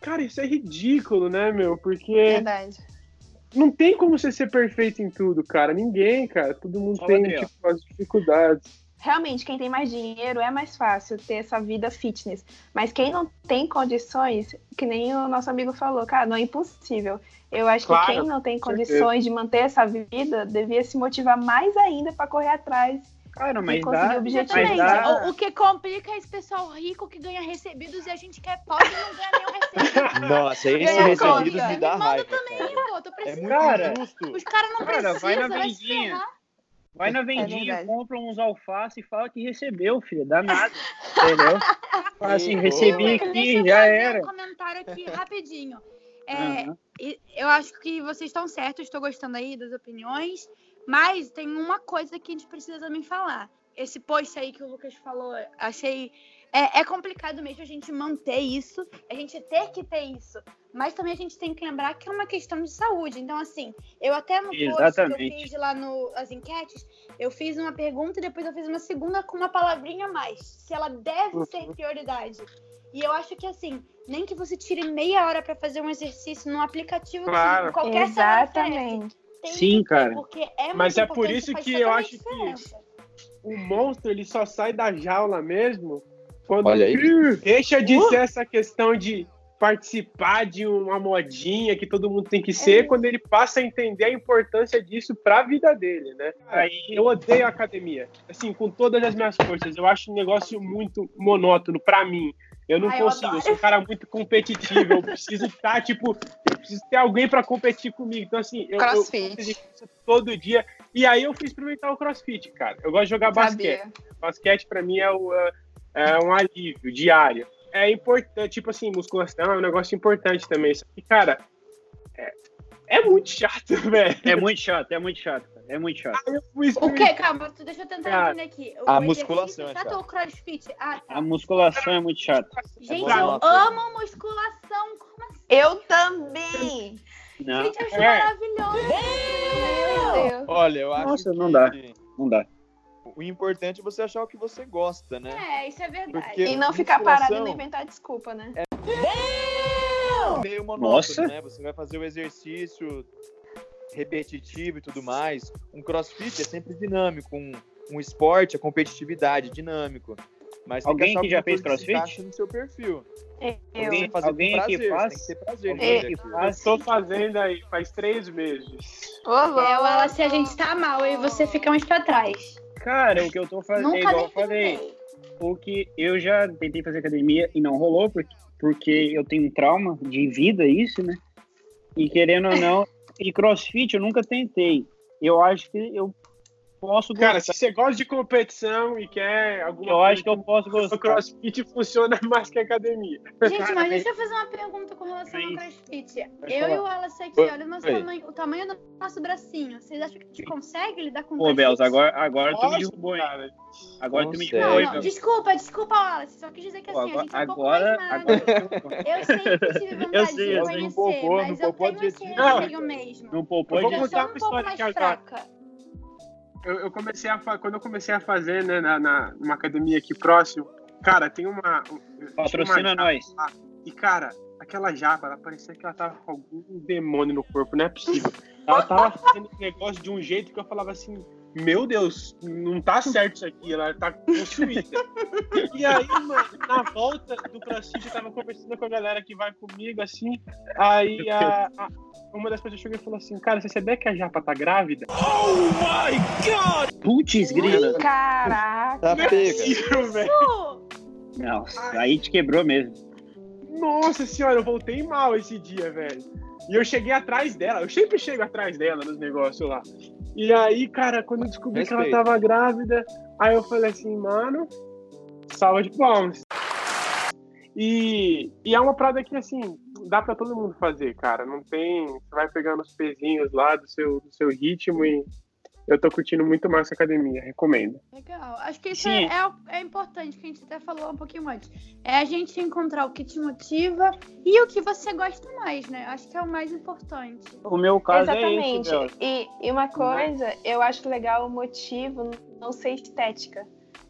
cara, isso é ridículo, né, meu? Porque Verdade. Não tem como você ser perfeito em tudo, cara. Ninguém, cara. Todo mundo Fala, tem tipo, as dificuldades. Realmente, quem tem mais dinheiro é mais fácil ter essa vida fitness. Mas quem não tem condições, que nem o nosso amigo falou, cara, não é impossível. Eu acho Claro, que quem não tem com certeza. condições de manter essa vida devia se motivar mais ainda para correr atrás Cara, mas dá. Mas dá- O, o que complica é esse pessoal rico que ganha recebidos e a gente que é pobre e não ganha nenhum recebido. Nossa, esse Ganha recebidos conta. me dá Me manda raiva. também, cara. pô, tô É precisando. muito Cara, injusto. Os caras não Cara, precisam, vai na vendinha. Vai na É vendinha, verdade. compra uns alface e fala que recebeu, filho. Dá nada. Entendeu? Fala assim, recebi aqui, deixa eu já fazer era. um comentário aqui rapidinho. É, e- eu acho que vocês estão certos, estou gostando aí das opiniões, mas tem uma coisa que a gente precisa também falar. Esse post aí que o Lucas falou, achei. É, é complicado mesmo a gente manter isso, a gente ter que ter isso. Mas também a gente tem que lembrar que é uma questão de saúde. Então, assim, eu até no post que eu fiz lá no, as enquetes, eu fiz uma pergunta e depois eu fiz uma segunda com uma palavrinha a mais. Se ela deve ser prioridade. E eu acho que assim, nem que você tire meia hora pra fazer um exercício num aplicativo Claro. que qualquer celular oferece, Exatamente. Tem Sim, que cara. Porque é Mas é por isso que eu acho que- diferença. O monstro, ele só sai da jaula mesmo quando Olha aí. deixa de ser essa questão de participar de uma modinha que todo mundo tem que ser, É. quando ele passa a entender a importância disso pra vida dele, né? Aí, Eu odeio a academia, assim, com todas as minhas forças. Eu acho um negócio muito monótono pra mim. Eu não eu consigo, eu, adoro. sou um cara muito competitivo. Eu preciso estar, tipo, eu preciso ter alguém pra competir comigo. Então, assim, eu, eu Crossfit. exercício todo dia. E aí eu fui experimentar o crossfit, cara. Eu gosto de jogar basquete. Sabia. Basquete pra mim é, o, é- é um alívio diário. É importante, tipo assim, musculação é um negócio importante também. Só que, cara, é, é muito chato, velho. é muito chato, é muito chato. É muito chato. Eu fui O que? Calma, tu- deixa eu tentar Cara, entender aqui. O a musculação é chato ou crossfit? Ah, tá. A musculação é muito chata. Gente, bom, eu amo musculação. Como assim? Eu também. Não, Gente, eu acho É. maravilhoso. Meu Deus. Olha, eu acho Nossa, que não dá. não dá. o importante é você achar o que você gosta, né? É, isso é verdade. Porque- E não ficar parado e não inventar desculpa, né? É meio monótono, Nossa. né? Você vai fazer o exercício repetitivo e tudo mais. Um crossfit é sempre dinâmico, um, um esporte é competitividade, dinâmico. Mas tem Alguém que que já fez que crossfit? no seu perfil. Eu. Alguém Alguém- prazer, faz? tem que prazer. Eu faz? tô fazendo aí faz três meses. Ô, louco. É, o ela se a gente tá mal e você fica mais pra trás. Cara, o que eu tô fazendo é Nunca igual eu falei. defendei. Porque eu já tentei fazer academia e não rolou, porque, porque eu tenho um trauma de vida, isso, né? E querendo ou não, e crossfit eu nunca tentei. Eu acho que eu posso gostar. Cara, se você gosta de competição e quer alguma eu acho que eu posso gostar. o crossfit funciona mais que a academia. Gente, mas deixa eu fazer uma pergunta com relação ao crossfit. Pode Eu falar. e o Wallace aqui, olha o, nosso Oi. tamanho, o tamanho do nosso bracinho. Vocês acham que a gente consegue lidar com Pô? Belos, agora, agora tu me derrubou, hein? cara. Agora tu me derrubou, Não, não, desculpa, desculpa, Wallace. Só quis dizer que Pô, assim, a gente é um pouco agora, mais magro. agora, Eu sempre tive vontade Eu sei, de eu conhecer, sei, não poupou, mas não eu poupou tenho de esse jeito nenhum. receio mesmo. não poupou Eu Eu sou contar um pouco história mais agora. fraca. Eu, eu comecei a quando eu comecei a fazer, né, na, na numa academia aqui próximo, cara, tem uma um- Patrocina uma nós. lá, E cara, aquela japa, ela parecia que ela tava com algum demônio no corpo, não é possível. Ela tava fazendo negócio de um jeito que eu falava assim, meu Deus, não tá certo isso aqui, ela tá possuída. E aí, mano, na volta do CrossFit, eu tava conversando com a galera que vai comigo, assim, aí a- a- uma das pessoas chegou e falou assim, cara, você sabia que a japa tá grávida? Putz, grila. Caraca. Tá Não é pega. velho. Nossa, aí te quebrou mesmo. Nossa senhora, eu voltei mal esse dia, velho. E eu cheguei atrás dela. Eu sempre chego atrás dela nos negócios lá. E aí, cara, quando eu descobri que Respeito. ela tava grávida, aí eu falei assim, mano, salva de palmas. E, e é uma parada que, assim, dá pra todo mundo fazer, cara. Não tem. Você vai pegando os pezinhos lá do seu, do seu ritmo e eu tô curtindo muito mais essa academia, recomendo. legal. Acho que isso é, é, é importante, que a gente até falou um pouquinho antes. É a gente encontrar o que te motiva e o que você gosta mais, né? Acho que é o mais importante. O meu caso Exatamente. é esse, Bel. e, e uma coisa, eu acho legal o motivo não ser estética.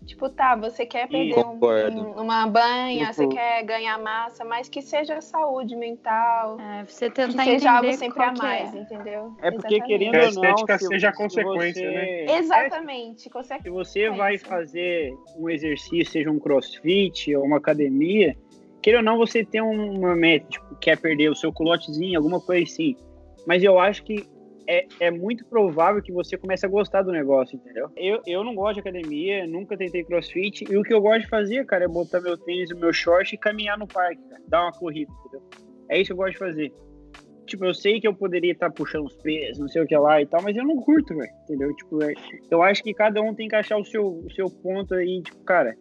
Tipo, tá, você quer perder um- um- uma banha, você Uhum. quer ganhar massa, mas que seja saúde mental, É, você que tentar seja algo sempre a que mais, é. entendeu? É porque, Exatamente. querendo Que a ou não, estética se- seja a se consequência, você- né? Exatamente, consegue. Se você vai Consequência. fazer um exercício, seja um crossfit ou uma academia, queira ou não, você tem uma meta, tipo, quer perder o seu culotezinho, alguma coisa assim. Mas eu acho que é, é muito provável que você comece a gostar do negócio, entendeu? Eu, eu não gosto de academia, nunca tentei crossfit, e o que eu gosto de fazer, cara, é botar meu tênis e meu short e caminhar no parque, cara, dar uma corrida, entendeu? É isso que eu gosto de fazer. Tipo, eu sei que eu poderia estar puxando os pesos, não sei o que lá e tal, mas eu não curto, velho, entendeu? Tipo, é- eu acho que cada um tem que achar o seu, o seu ponto aí, tipo, cara,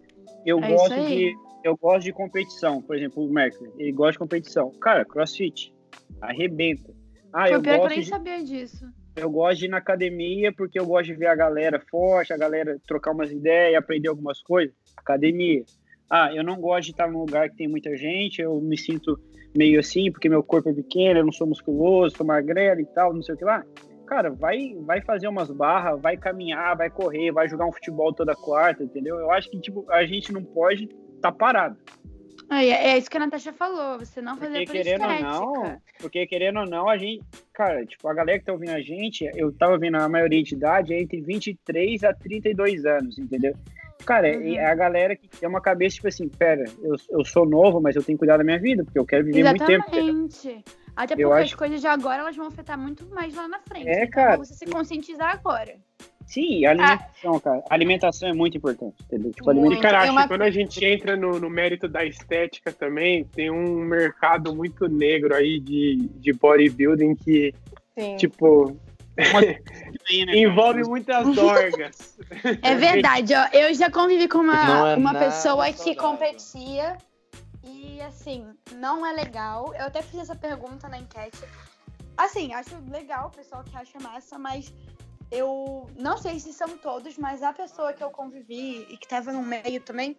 eu É gosto de eu gosto de competição, por exemplo, o Mercury, ele gosta de competição. Cara, crossfit, arrebenta. Ah, Foi eu pior que eu gosto, nem de, sabia disso. eu gosto de ir na academia porque eu gosto de ver a galera forte, a galera trocar umas ideias, aprender algumas coisas. Academia. Ah, eu não gosto de estar num lugar que tem muita gente, eu me sinto meio assim, porque meu corpo é pequeno, eu não sou musculoso, sou magrelo e tal, não sei o que lá. Cara, vai, vai fazer umas barras, vai caminhar, vai correr, vai jogar um futebol toda quarta, entendeu? Eu acho que, tipo, a gente não pode estar parado. É, é isso que a Natasha falou, você não fazer Porque por querendo ou estética. não, porque querendo ou não, a gente, cara, tipo, a galera que tá ouvindo a gente, eu tava vendo a maioria de idade é entre 23 a 32 anos, entendeu? Cara, Uhum. é a galera que tem uma cabeça, tipo assim, pera, eu, eu sou novo, mas eu tenho que cuidar da minha vida, porque eu quero viver muito tempo. Exatamente. Até Eu porque acho- as coisas de agora elas vão afetar muito mais lá na frente. É, então cara. você se conscientizar agora. Sim, e a alimentação, cara. A alimentação é muito importante, entendeu? Tipo, Muito. E, alimentação. cara, É acho uma- que quando a gente entra no, no mérito da estética também, tem um mercado muito negro aí de, de bodybuilding que, Sim. tipo, envolve cara? muitas dorgas. É verdade, ó. Eu já convivi com uma, é uma nada pessoa que saudável. competia e, assim, não é legal. Eu até fiz essa pergunta na enquete. Assim, acho legal o pessoal que acha massa, mas eu não sei se são todos, mas a pessoa que eu convivi e que tava no meio também,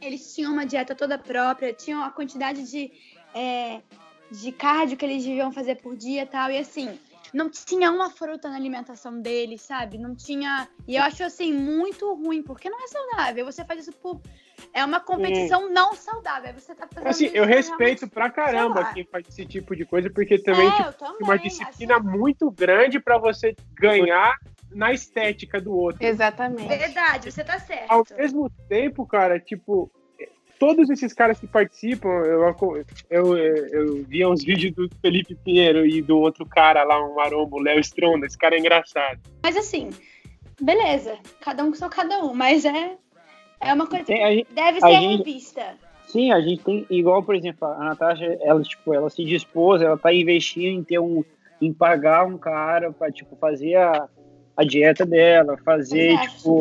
eles tinham uma dieta toda própria, tinham a quantidade de, é, de cardio que eles deviam fazer por dia e tal, e assim, não tinha uma fruta na alimentação deles, sabe? Não tinha. E eu acho assim muito ruim, porque não é saudável. Você faz isso por. É uma competição não saudável. Você tá fazendo Assim, eu respeito pra caramba quem faz esse tipo de coisa, porque também é, tipo, também, tem uma disciplina muito grande pra você ganhar na estética do outro. Exatamente. Verdade, você tá certo. Ao mesmo tempo, cara, tipo, todos esses caras que participam, eu, eu, eu via uns vídeos do Felipe Pinheiro e do outro cara lá, um marombo, o Léo Stronda, esse cara é engraçado. Mas assim, beleza. Cada um com seu cada um. Mas é, é uma coisa Tem- a gente- que deve a ser gente- revista. Sim, a gente tem, igual, por exemplo, a Natasha, ela, tipo, ela se dispôs, ela tá investindo em ter um, em pagar um cara pra, tipo, fazer a, a dieta dela, fazer, Exato, tipo,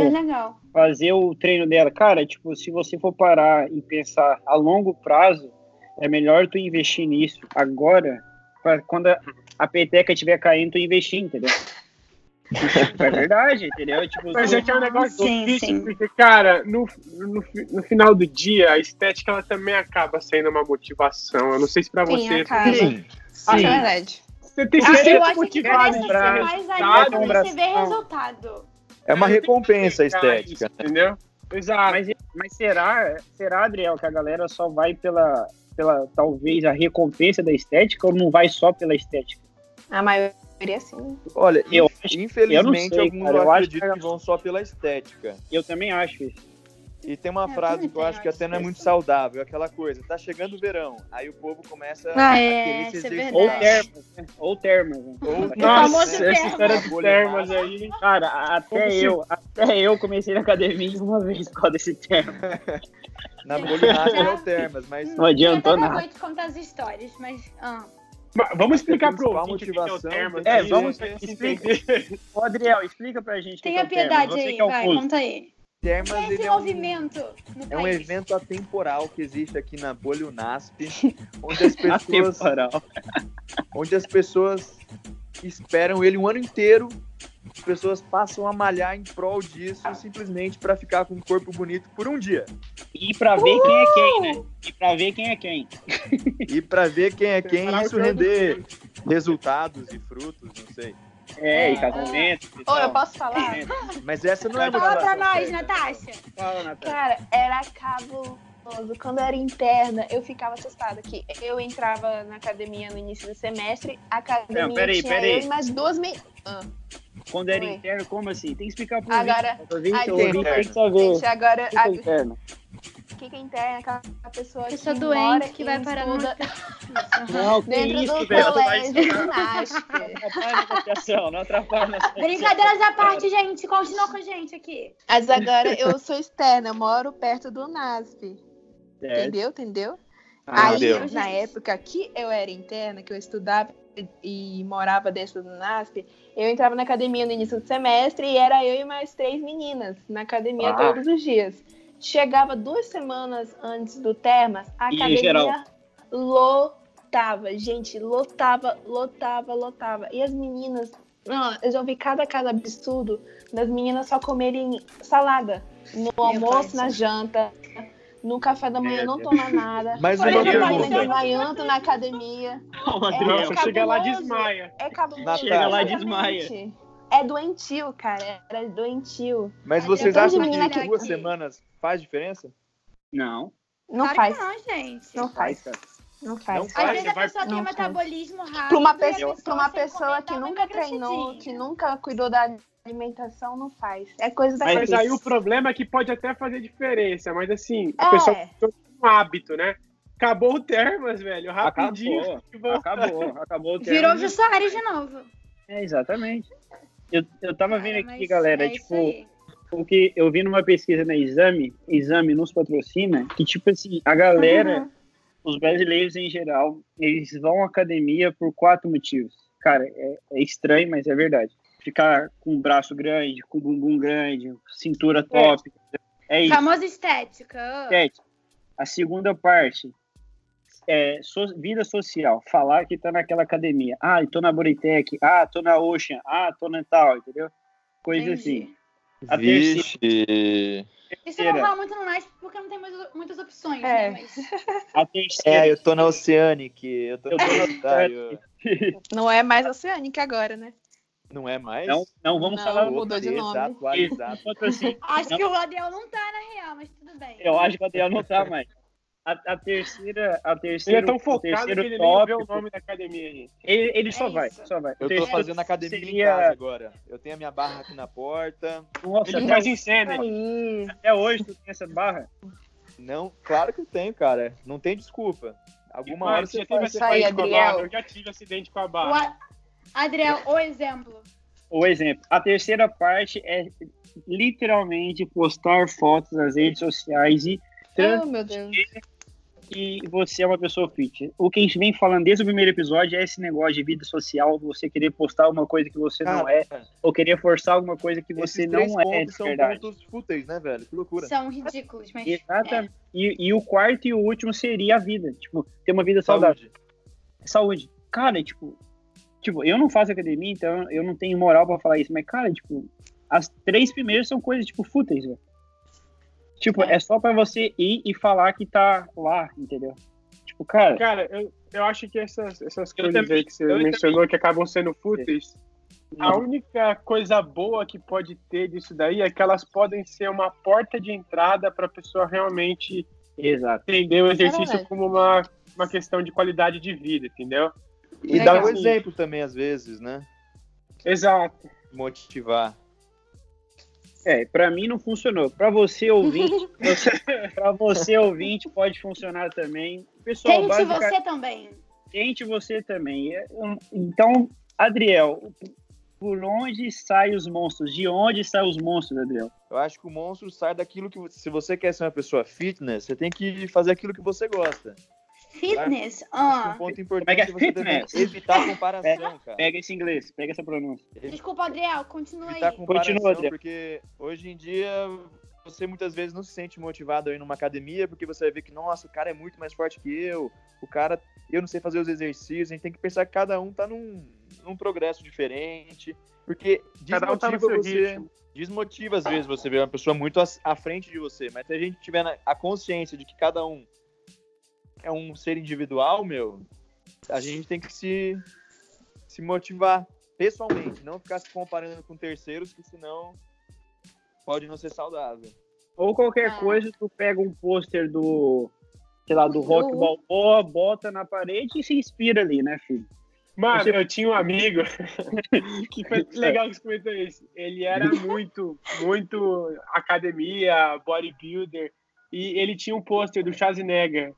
fazer o treino dela. Cara, tipo, se você for parar e pensar a longo prazo, é melhor tu investir nisso agora, pra quando a, a peteca estiver caindo, tu investir, entendeu? é verdade, entendeu? Tipo, Mas tu- é que é um negócio Sim, difícil, sim. porque, cara, no, no, no final do dia, a estética ela também acaba sendo uma motivação. Eu não sei se pra Sim, você. acaba. Sim. É Sim. verdade. Você tem que Ah, ser eu acho que motivado cresce pra mais ainda quando você vê resultado. É uma que recompensa estética. isso, entendeu? Exato. Mas, mas será, será, Adriel, que a galera só vai pela, pela, talvez, a recompensa da estética ou não vai só pela estética? A maioria sim. Olha, Eu inf- acho- eu infelizmente sei, alguns cara, eu acredito que- que vão só pela estética. Eu também acho isso. E tem uma É, eu frase que eu acho que até não é muito saudável, aquela coisa, tá chegando o verão, aí o povo começa Ah, a é, querer se é exercitar. Ou termas, né? Ou termas. né? Ou- Nossa, termo. essa história de máxima. aí. Cara, até eu, até eu comecei na academia uma vez por causa desse termo. Na máxima é o termas, mas Não adiantou eu nada. vou te contar as histórias, mas. Ah. Vamos explicar a pro ouvinte o que que é o motivação É, aí, vamos pra gente explica. entender. Ô, Adriel, explica pra gente o que Tenha é o termo. piedade aí, é vai, conta aí. Termas é esse ele é um, movimento é um evento atemporal que existe aqui na bolha UNASP, onde as pessoas Atemporal. onde as pessoas esperam ele um ano inteiro. As pessoas passam a malhar em prol disso simplesmente para ficar com um corpo bonito por um dia. E pra ver quem é quem, né? E pra ver quem é quem. E para ver quem é quem, isso render resultados e frutos, não sei. É, e casamento. e Ô, eu posso falar? Mas essa não é a Fala pra nós. Natasha. Fala, Natália. Cara, era cabuloso. Quando eu era interna, eu ficava assustada que eu entrava na academia no início do semestre, a academia Não, peraí, tinha peraí. eu e mais duas meninas. Quando era Oi. interno, como assim? Tem que explicar pro Agora- ouvinte. O ouvinte, interno. tem que saber. Gente, agora, O que é interno? o que que é interna? é Aquela pessoa, Pessoa que doente mora que vai parar no estuda Não, que dentro isso, do velho. colégio de ginástica. Não atrapalha a a. Brincadeiras à parte, gente. Continua com a gente aqui. Mas agora eu sou externa, eu moro perto do NASP. Entendeu? Entendeu? Ah, Aí, deu. na época que eu era interna, que eu estudava e morava dentro do NASP, eu entrava na academia no início do semestre e era eu e mais três meninas na academia Ah. todos os dias. Chegava duas semanas antes do Termas, a E em academia geral? lotava. Gente, lotava, lotava, lotava. E as meninas, não, eu já vi cada cada absurdo das meninas só comerem salada. No almoço, pai, na janta, no café da manhã Meu não Deus. toma nada. Mas uma Menina pergunta. desmaiando na academia. Não, É, Adriel, Nossa, chega lá e cabuloso. desmaia. É cabuloso. Chega lá e desmaia. É doentio, cara. Era doentio. Mas vocês eu acham que aqui. duas semanas faz diferença? Não, Não claro faz. que não, gente. Não faz. cara. Não faz. Não Às faz, vezes você a vai- pessoa tem não faz. metabolismo rápido. Pra uma, e pra uma pessoa que nunca treinou, que nunca cuidou da alimentação, não faz. É coisa da Mas Mas cabeça. aí o problema é que pode até fazer diferença, mas assim, a É. pessoa tem um hábito, né? Acabou o termas, velho, rapidinho. Acabou, acabou, acabou o Virou termo. Jô Soares de novo. É, exatamente. Eu, eu tava vendo Cara, aqui, mas galera, é tipo, porque eu vi numa pesquisa na Exame, Exame nos patrocina, que tipo assim, a galera, Uhum. os brasileiros em geral, eles vão à academia por quatro motivos. Cara, é, é estranho, mas é verdade. Ficar com o braço grande, com o bumbum grande, cintura top. É, isso. Famosa estética. Sete. A segunda parte é so- vida social. Falar que tá naquela academia. Ah, tô na Boritec. Ah, tô na Ocean. Ah, tô na tal, entendeu? Coisa assim. A Vixe. Isso não terceira. rola muito no Nice porque não tem muitas, muitas opções, É. né? Mas A terceira. É, eu tô na Oceanic, eu tô Eu tô na Oceanic. Não é mais oceânica agora, né? Não é mais? Não, não vamos Não, falar mudou de nome. Desatualizado. Outro assim. acho Não. que o Adriel não tá na real, mas tudo bem. Eu acho que o Adriel não tá mais. A, a terceira, a Ele terceira, é tão focado que ele nem vê o tópico, nome da academia, gente. ele, ele só É vai, isso. só vai. Eu tô fazendo academia seria- em casa agora. Eu tenho a minha barra aqui na porta. Nossa, Ele faz em cena. Aí. até hoje tu tem essa barra? Não, claro que eu tenho, cara. Não tem desculpa. Alguma hora Mano, você você teve aí, acidente com a barra. Eu já tive acidente com a barra. A- Adriel, o exemplo. O exemplo. A terceira parte é literalmente postar fotos nas redes sociais e Oh, meu Deus. que você é uma pessoa fit. O que a gente vem falando desde o primeiro episódio é esse negócio de vida social, você querer postar alguma coisa que você não é, ou querer forçar alguma coisa que você não é de são verdade. pontos fúteis, né, velho? Que loucura. São ridículos, mas. é. Exatamente. E, e o quarto e o último seria a vida. Tipo, ter uma vida saudável. Saúde. Saúde. Cara, tipo, tipo, eu não faço academia, então eu não tenho moral pra falar isso, mas, cara, tipo, as três primeiras são coisas, tipo, fúteis, velho. Tipo, é. só pra você ir e falar que tá lá, entendeu? Tipo, cara, Cara, eu, eu acho que essas, essas coisas também- aí que você mencionou que acabam sendo fúteis, a única coisa boa que pode ter disso daí é que elas podem ser uma porta de entrada para a pessoa realmente exato. entender o exercício como uma, uma questão de qualidade de vida, entendeu? E Legal. dar um exemplo também, às vezes, né? Exato. Motivar. É, pra mim não funcionou. Pra você ouvinte, você, pra você ouvinte pode funcionar também. Pessoal, Tente você também. tente você também. É, Então, Adriel, por onde saem os monstros? De onde saem os monstros, Adriel? Eu acho que o monstro sai daquilo que. você- Se você quer ser uma pessoa fitness, você tem que fazer aquilo que você gosta. Fitness. Que um Ah. ponto Como é que importante é fitness? evitar comparação, cara. Pega esse inglês, pega essa pronúncia. Desculpa, Adriel, continua aí. Evitar comparação, Continua, Adriano. porque hoje em dia você muitas vezes não se sente motivado aí numa academia, porque você vai ver que, nossa, o cara é muito mais forte que eu, o cara, eu não sei fazer os exercícios, a gente tem que pensar que cada um tá num, num progresso diferente, porque um tá desmotiva seu você, ritmo. desmotiva às vezes você ver uma pessoa muito à- frente de você, mas se a gente tiver a consciência de que cada um é um ser individual, meu, a gente tem que se, se motivar pessoalmente, não ficar se comparando com terceiros, que senão pode não ser saudável. Ou qualquer Ah. coisa, tu pega um pôster do, sei lá, do Rock Balboa, bota na parede e se inspira ali, né, filho? Mano, Você- eu tinha um amigo que foi legal que você comentou isso. Ele era muito, muito academia, bodybuilder, e ele tinha um pôster do Schwarzenegger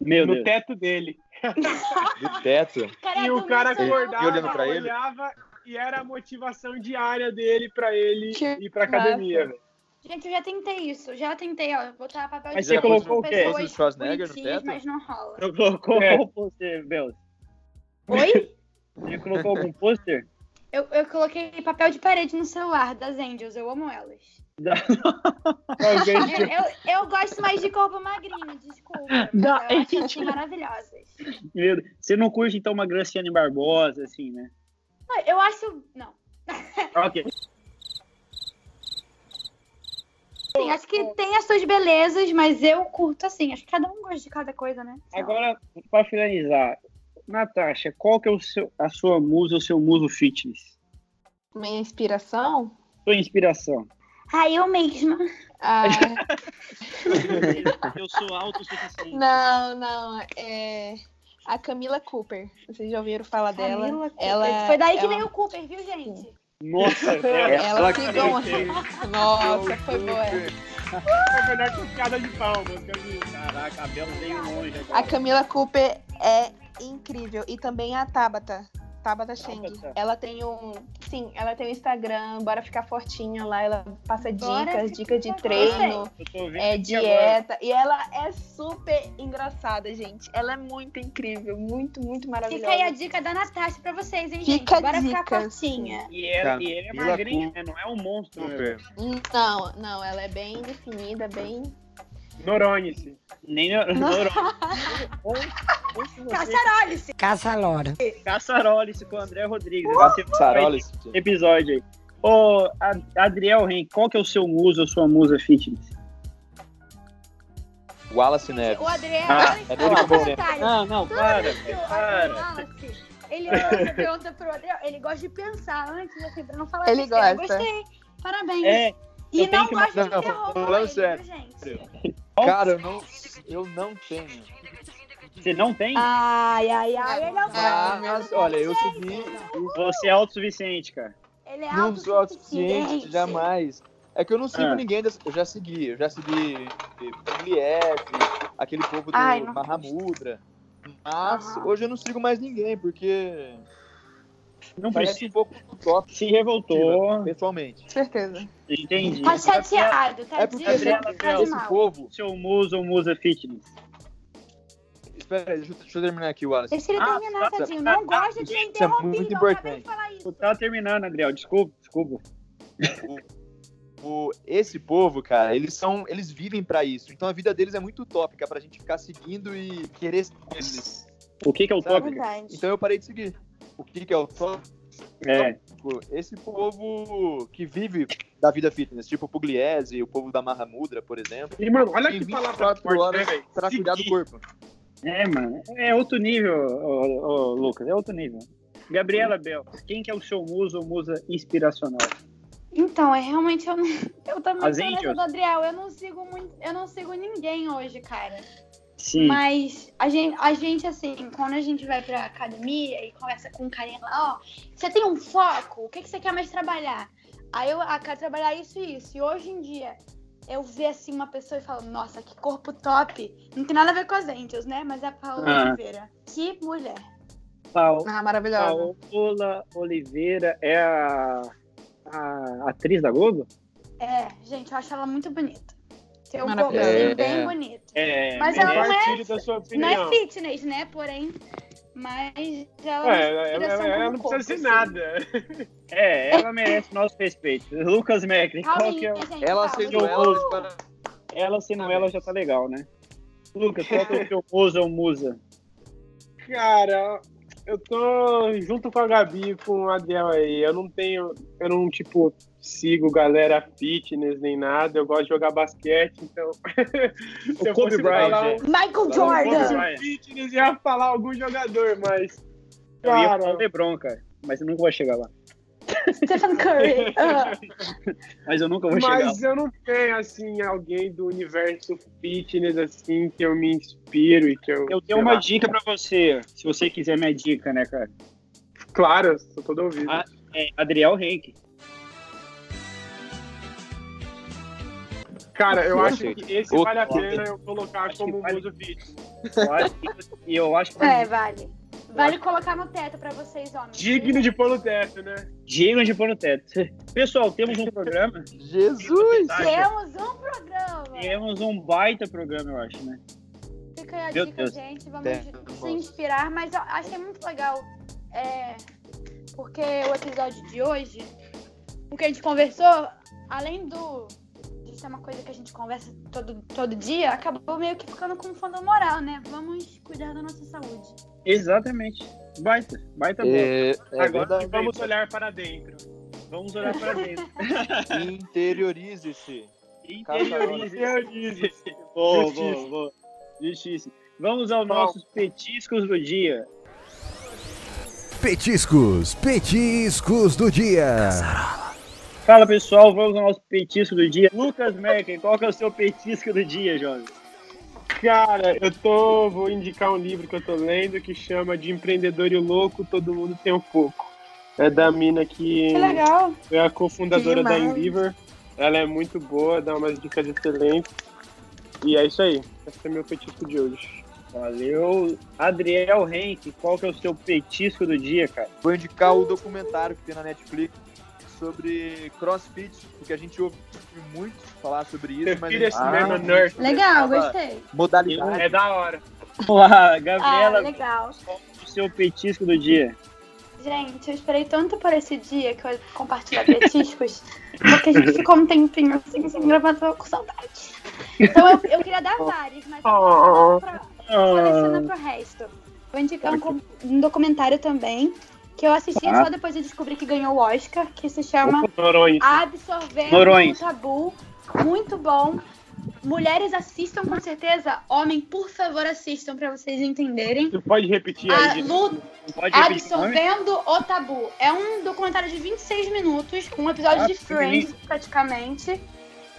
Meu no Deus. teto dele. Do teto, E o cara acordava, E olhando pra ele? olhava e era a motivação diária dele pra ele Que ir pra academia, velho. Gente, eu já tentei isso. Já tentei, ó. Botar papel Mas de você já colocou o quê? no- no pessoas Schwarzenegger no teto? mas não rola. Tu colocou É. qual pôster, Bel? Oi? Você colocou algum pôster? Eu, eu coloquei papel de parede no celular das Angels. Eu amo elas. Alguém Eu, eu, eu gosto mais de corpo magrinho, desculpa. Da Eu acho assim maravilhosas. Meu. Você não curte, então, uma Graciane Barbosa, assim, né? Eu acho. Não. Ok. Sim, acho que tem as suas belezas, mas eu curto assim. Acho que cada um gosta de cada coisa, né? Sei lá. Agora, pra finalizar, Natasha, qual que é o seu, a sua musa, o seu muso fitness? Minha inspiração? Sua inspiração? Ah, eu mesma. Ah, Eu sou autossuficiente. não, não. É a Camila Cooper. Vocês já ouviram falar dela? Camila Cooper. Ela Foi daí que ela- veio o Cooper, viu, gente? Nossa, velho. Ela que- Nossa, foi boa. Foi melhor que piada de palmas, Camila. Caraca, a Bel veio longe A. Camila Cooper é incrível. E também a Tabata. Tabata Cheng. Ela tem um. Sim, ela tem um Instagram, bora ficar fortinha lá. Ela passa dicas, ficar dicas de treino, é, dieta. E ela é super engraçada, gente. Ela é muito incrível, muito, muito maravilhosa. Fica aí a dica da Natasha pra vocês, hein, Fica gente? Bora ficar dicas. fortinha. E ela, e ele é Camila magrinho, né? Não é um monstro, né? Super. Não, não, ela é bem definida, bem. Noronice. Nem no, no, ou, ou se você Caçarolice. Caça-lora. Caçarolice com o André Rodrigues. Vai ser Sarolis. um episódio aí. Ô, Adriel Henrique, qual que é o seu muso, a sua musa fitness? Wallace Neves. O Adriano, Ah, é eu. Não, não, Toda para, para. Wallace, ele você pergunta pro Adriano, ele gosta de pensar antes, assim, pra não falar Ele besteira. gosta. Gostei, parabéns. É, e eu não que- gosta de Não, terror, falando sério. gente? Cara, eu não, eu não tenho. você não tem? Ai, ai, ai, ele é um Ah, mas olha, eu segui. Você é autossuficiente, cara. Ele é Não sou autossuficiente, jamais. É que eu não sigo Ah. ninguém desse. Eu já segui, eu já segui Milief, aquele povo do Ai, Mahamudra. Mas Ah. hoje eu não sigo mais ninguém, porque Não parece precisa. um pouco top, Se revoltou. pessoalmente. Certeza. Entendi. Tá chateado, tá É porque que faz esse mal. povo, Seu muso ou musa fitness? espera aí, deixa, eu- deixa eu terminar aqui, Wallace. Deixa ele Ah, terminar, tá, tadinho. tá, Não tá. gosto de ser Isso é interrompido. muito eu importante. de falar isso. Tu tá terminando, Adriel. Desculpa, desculpa. O- esse povo, cara, eles são. Eles vivem pra isso. Então a vida deles é muito utópica pra gente ficar seguindo e querer seguir eles. O que, que é o Sabe? tópico? Verdade. Então eu parei de seguir. O que, que é o utópico? É. Esse povo que vive da vida fitness, tipo o Pugliese, o povo da Mahamudra, por exemplo. E, mano, olha que palavra 24 forte, né, pra cuidar do corpo. É, mano. É outro nível, ô, ô, Lucas. É outro nível. Gabriela Bel, quem que é o seu muso ou musa inspiracional? Então, é realmente eu não. Eu também As sou Adriel. Eu não sigo muito. Eu não sigo ninguém hoje, cara. Sim. Mas a gente, a gente, assim, quando a gente vai pra academia e conversa com um carinha lá, ó, você tem um foco? O que, que você quer mais trabalhar? Aí eu ah, quero trabalhar isso e isso. E hoje em dia, eu ver assim uma pessoa e falo, nossa, que corpo top. Não tem nada a ver com as Angels, né? Mas é a Paola Ah. Oliveira. Que mulher. Paul- Ah, maravilhosa. Paola Oliveira é a, a atriz da Globo? É, gente, eu acho ela muito bonita. Tem um corpo É. bem bonito. É, Mas melhor- ela não é- Compartilhe da sua Não é fitness, né? Porém, mas ela É, é ela, ela- ela não corpo, precisa ser assim. nada. É, ela merece nosso respeito. Lucas Mecklin, qual que é o... Ela sendo ela para. Ela sendo ela já tá legal, né? Lucas, qual que é o seu musa ou musa? Cara, eu tô junto com a Gabi e com o Adel aí. Eu não tenho. Eu não, tipo, sigo galera fitness nem nada. Eu gosto de jogar basquete, então. Se eu Kobe fosse Bryant, falar Michael se eu Jordan! Bryant. um fitness, eu ia falar algum jogador, mas. Eu ia falar o Cara, LeBron, cara, mas eu nunca vou chegar lá. Stephen Curry. Ah. Mas eu nunca vou chegar lá. mas eu não tenho, assim, alguém do universo fitness, assim, que eu me inspiro e que eu. Eu tenho uma lá. dica pra você, se você quiser minha dica, né, cara? Claro, sou todo ouvido. Ah. É Adriel Henke. Cara, eu acho que esse vale a pena eu colocar como vale. muso fitness. Eu acho que- E eu acho que É, vale. Vale colocar no teto pra vocês, homens. Digno de pôr no teto, né? digno de pôr no teto. Pessoal, temos um programa. Jesus! Temos um programa. Temos um baita programa, eu acho, né? Fica aí a Meu dica, Deus. gente. Vamos É, se inspirar, mas eu achei muito legal. É, porque o episódio de hoje, o que a gente conversou, além do de ser uma coisa que a gente conversa todo, todo dia, acabou meio que ficando com fundo moral, né? Vamos cuidar da nossa saúde. Exatamente. Baita, baita boa. É, é Agora verdade. vamos olhar para dentro. Vamos olhar pra dentro. Interiorize-se. Interiorize. Boa, boa, boa. Justiça. Vamos aos nossos petiscos do dia. Petiscos, petiscos do dia. Fala pessoal, vamos ao nosso petisco do dia. Lucas Merkel, qual que é o seu petisco do dia, jovem? Cara, eu tô. Vou indicar um livro que eu tô lendo que chama De Empreendedor e o Louco, Todo Mundo Tem um Pouco. É da mina que Que legal. é a cofundadora da. Endeavor. Ela é muito boa, dá umas dicas excelentes. E é isso aí. Esse é meu petisco de hoje. Valeu. Adriel Henke, qual que é o seu petisco do dia, cara? Vou indicar o documentário que tem na Netflix sobre crossfit, porque a gente ouve muito falar sobre isso, mas esse Ah, mesmo nerd. Legal, Tava- gostei. modalidade. É da hora. Vamos lá, Ah, Gabriela, legal. qual o seu petisco do dia? Gente, eu esperei tanto por esse dia que eu ia compartilhar petiscos, porque a gente ficou um tempinho assim, sem gravar, tava com saudade. Então eu, eu queria dar vários, mas eu vou pra, seleciona pro resto. Vou indicar um, um documentário também, que eu assisti Tá. só depois de descobrir que ganhou o Oscar, que se chama. Absorvendo Norões. o Tabu. Muito bom. Mulheres assistam com certeza. Homem, por favor, assistam pra vocês entenderem. Tu pode repetir A aí? de- pode repetir o? Absorvendo o Tabu. É um documentário de 26 minutos, com um episódio Ah, de Friends, praticamente.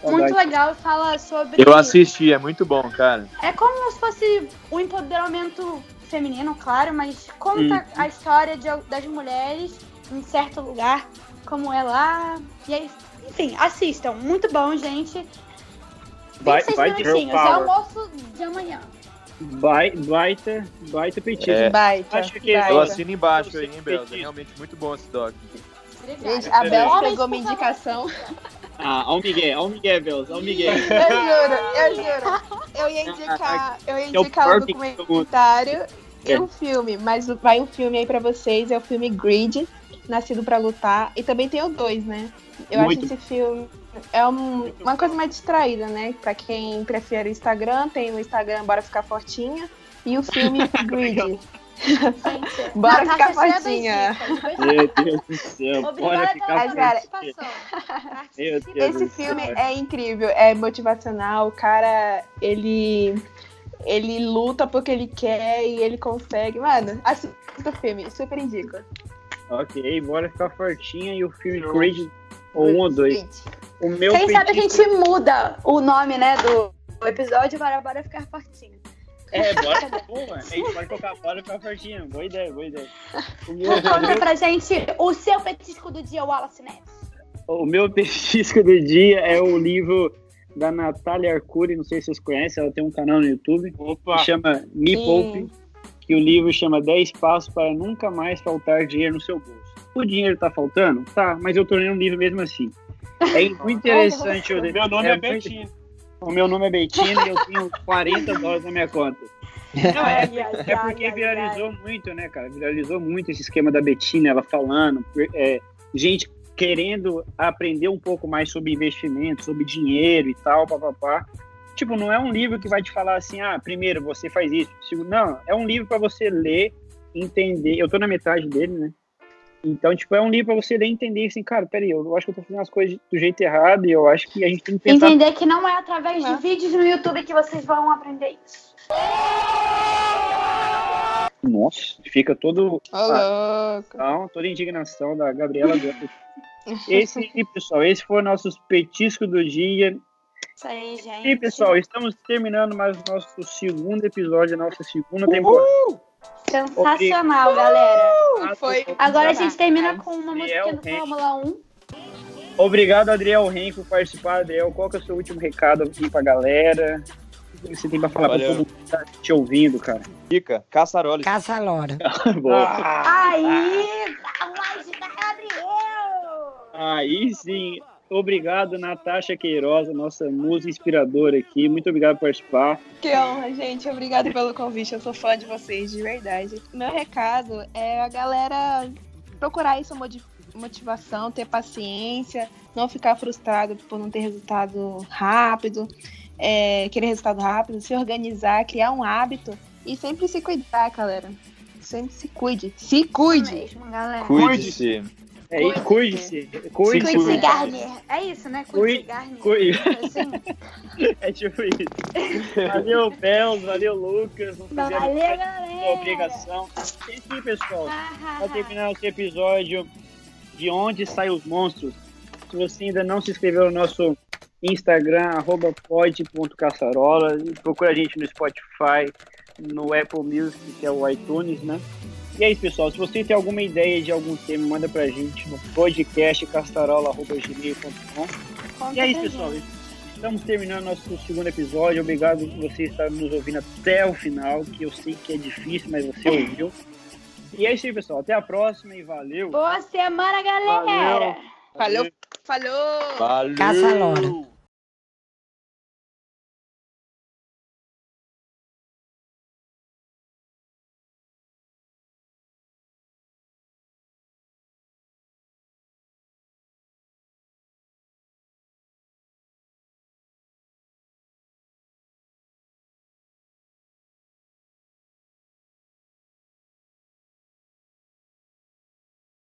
Muito legal. Fala sobre. Eu assisti, é muito bom, cara. É como se fosse o empoderamento feminino, claro, mas conta a história de, das mulheres em certo lugar, como é lá. E aí, enfim, assistam. Muito bom, gente. Vai, 26 vai de. É almoço de amanhã. Bai- Baita, baita petisco. É. Baita. Acho que baita. Eu assino embaixo aí, hein, Belza. É realmente muito bom esse doc. Gente, a Bel pegou minha indicação. Ah, ó o Miguel, ó o Miguel, Belos, ó o Miguel. Eu juro, eu juro. Eu ia indicar, eu ia É o indicar o perfect documentário e É. um filme, mas vai um filme aí pra vocês, é o filme Grid, Nascido pra Lutar, e também tem o dois, né? Eu Muito. acho esse filme é um- uma coisa mais distraída, né? Pra quem prefere o Instagram, tem o Instagram Bora Ficar Fortinha e o filme Grid. Gente, Bora Natasha ficar fortinha. Meu Deus do céu, bora Obrigada ficar pela Mas, cara, participação. Meu Deus Esse filme é incrível, é motivacional. O cara, ele ele luta porque ele quer e ele consegue. Mano, assista o filme, super indico. Ok, bora ficar fortinha e o filme Creed, ou um ou dois. O meu Quem sabe a petisco- gente muda o nome, né, do episódio para Bora Ficar Fortinho. É, bora, boa. A gente pode colocar bora ficar fortinha. Boa ideia, boa ideia. O meu, Conta pra gente o seu petisco do dia, Wallace Neves. o meu petisco do dia é o livro da Natália Arcuri, não sei se vocês conhecem, ela tem um canal no YouTube Opa, que chama Me Sim. Poupe, que o livro chama 10 passos para nunca mais faltar dinheiro no seu bolso. O dinheiro tá faltando? Tá, mas eu tornei um livro mesmo assim. É muito interessante. o meu nome é, muito- Betinho. O meu nome é Bettino e eu tenho 40 dólares na minha conta. Não, é, é porque viralizou muito, né, cara? Viralizou muito esse esquema da Betina, ela falando, é, gente querendo aprender um pouco mais sobre investimento, sobre dinheiro e tal, papapá. Tipo, não é um livro que vai te falar assim, ah, primeiro você faz isso. segundo- Não, é um livro para você ler, entender. Eu tô na metade dele, né? Então, tipo, é um livro para você ler e entender assim, cara, peraí, eu acho que eu tô fazendo as coisas do jeito errado e eu acho que a gente tem que pensar Entender que não é através de Ah. vídeos no YouTube que vocês vão aprender isso. Nossa, fica todo. Louco. Não, toda a indignação da Gabriela Gomes. Esse aí, pessoal, esse foi o nosso petisco do dia. Isso aí, gente. E, pessoal, estamos terminando mais o nosso segundo episódio da nossa segunda temporada. Sensacional, galera. Foi. Agora a gente termina com uma música do. Fórmula 1. Obrigado, Adriel Ren, por participar. Adriel, qual que é o seu último recado aqui pra galera? O que você tem pra falar Valeu. pra todo mundo que tá te ouvindo, cara? Dica, caçaroles. Caça-lora. Boa. Aí, a voz da Gabriel. Aí sim. Obrigado, Natasha Queiroz, nossa musa inspiradora aqui. Muito obrigado por participar. Que honra, gente. Obrigada pelo convite. Eu sou fã de vocês, de verdade. Meu recado é a galera procurar isso motivação, ter paciência, não ficar frustrado por não ter resultado rápido, é, querer resultado rápido, se organizar, criar um hábito e sempre se cuidar, galera. Sempre se cuide. Se cuide! Mesmo. Cuide-se. É isso, cuide-se. Cuide-se. Cuide-se, Garnier. É isso, né? Cuide-se, Cuide- Garnier. cuide. Assim. É tipo isso. Valeu, Belos, valeu, Lucas. Não Valeu, fizemos galera. obrigação. E sim, pessoal, Ah, para terminar esse episódio de Onde Saem os Monstros, se você ainda não se inscreveu no nosso Instagram, arroba pod.caçarola, procura a gente no Spotify, no Apple Music, que é o iTunes, né? E é isso, pessoal. Se você tem alguma ideia de algum tema, manda pra gente no podcast caçarola.gmail.com. conta E é isso, pessoal. gente. Estamos terminando nosso segundo episódio. Obrigado por você estar nos ouvindo até o final, que eu sei que é difícil, mas você ouviu. E é isso aí, pessoal. Até a próxima e valeu. Boa semana, galera. Valeu. Falou! Falou! Valeu! Caça-lora.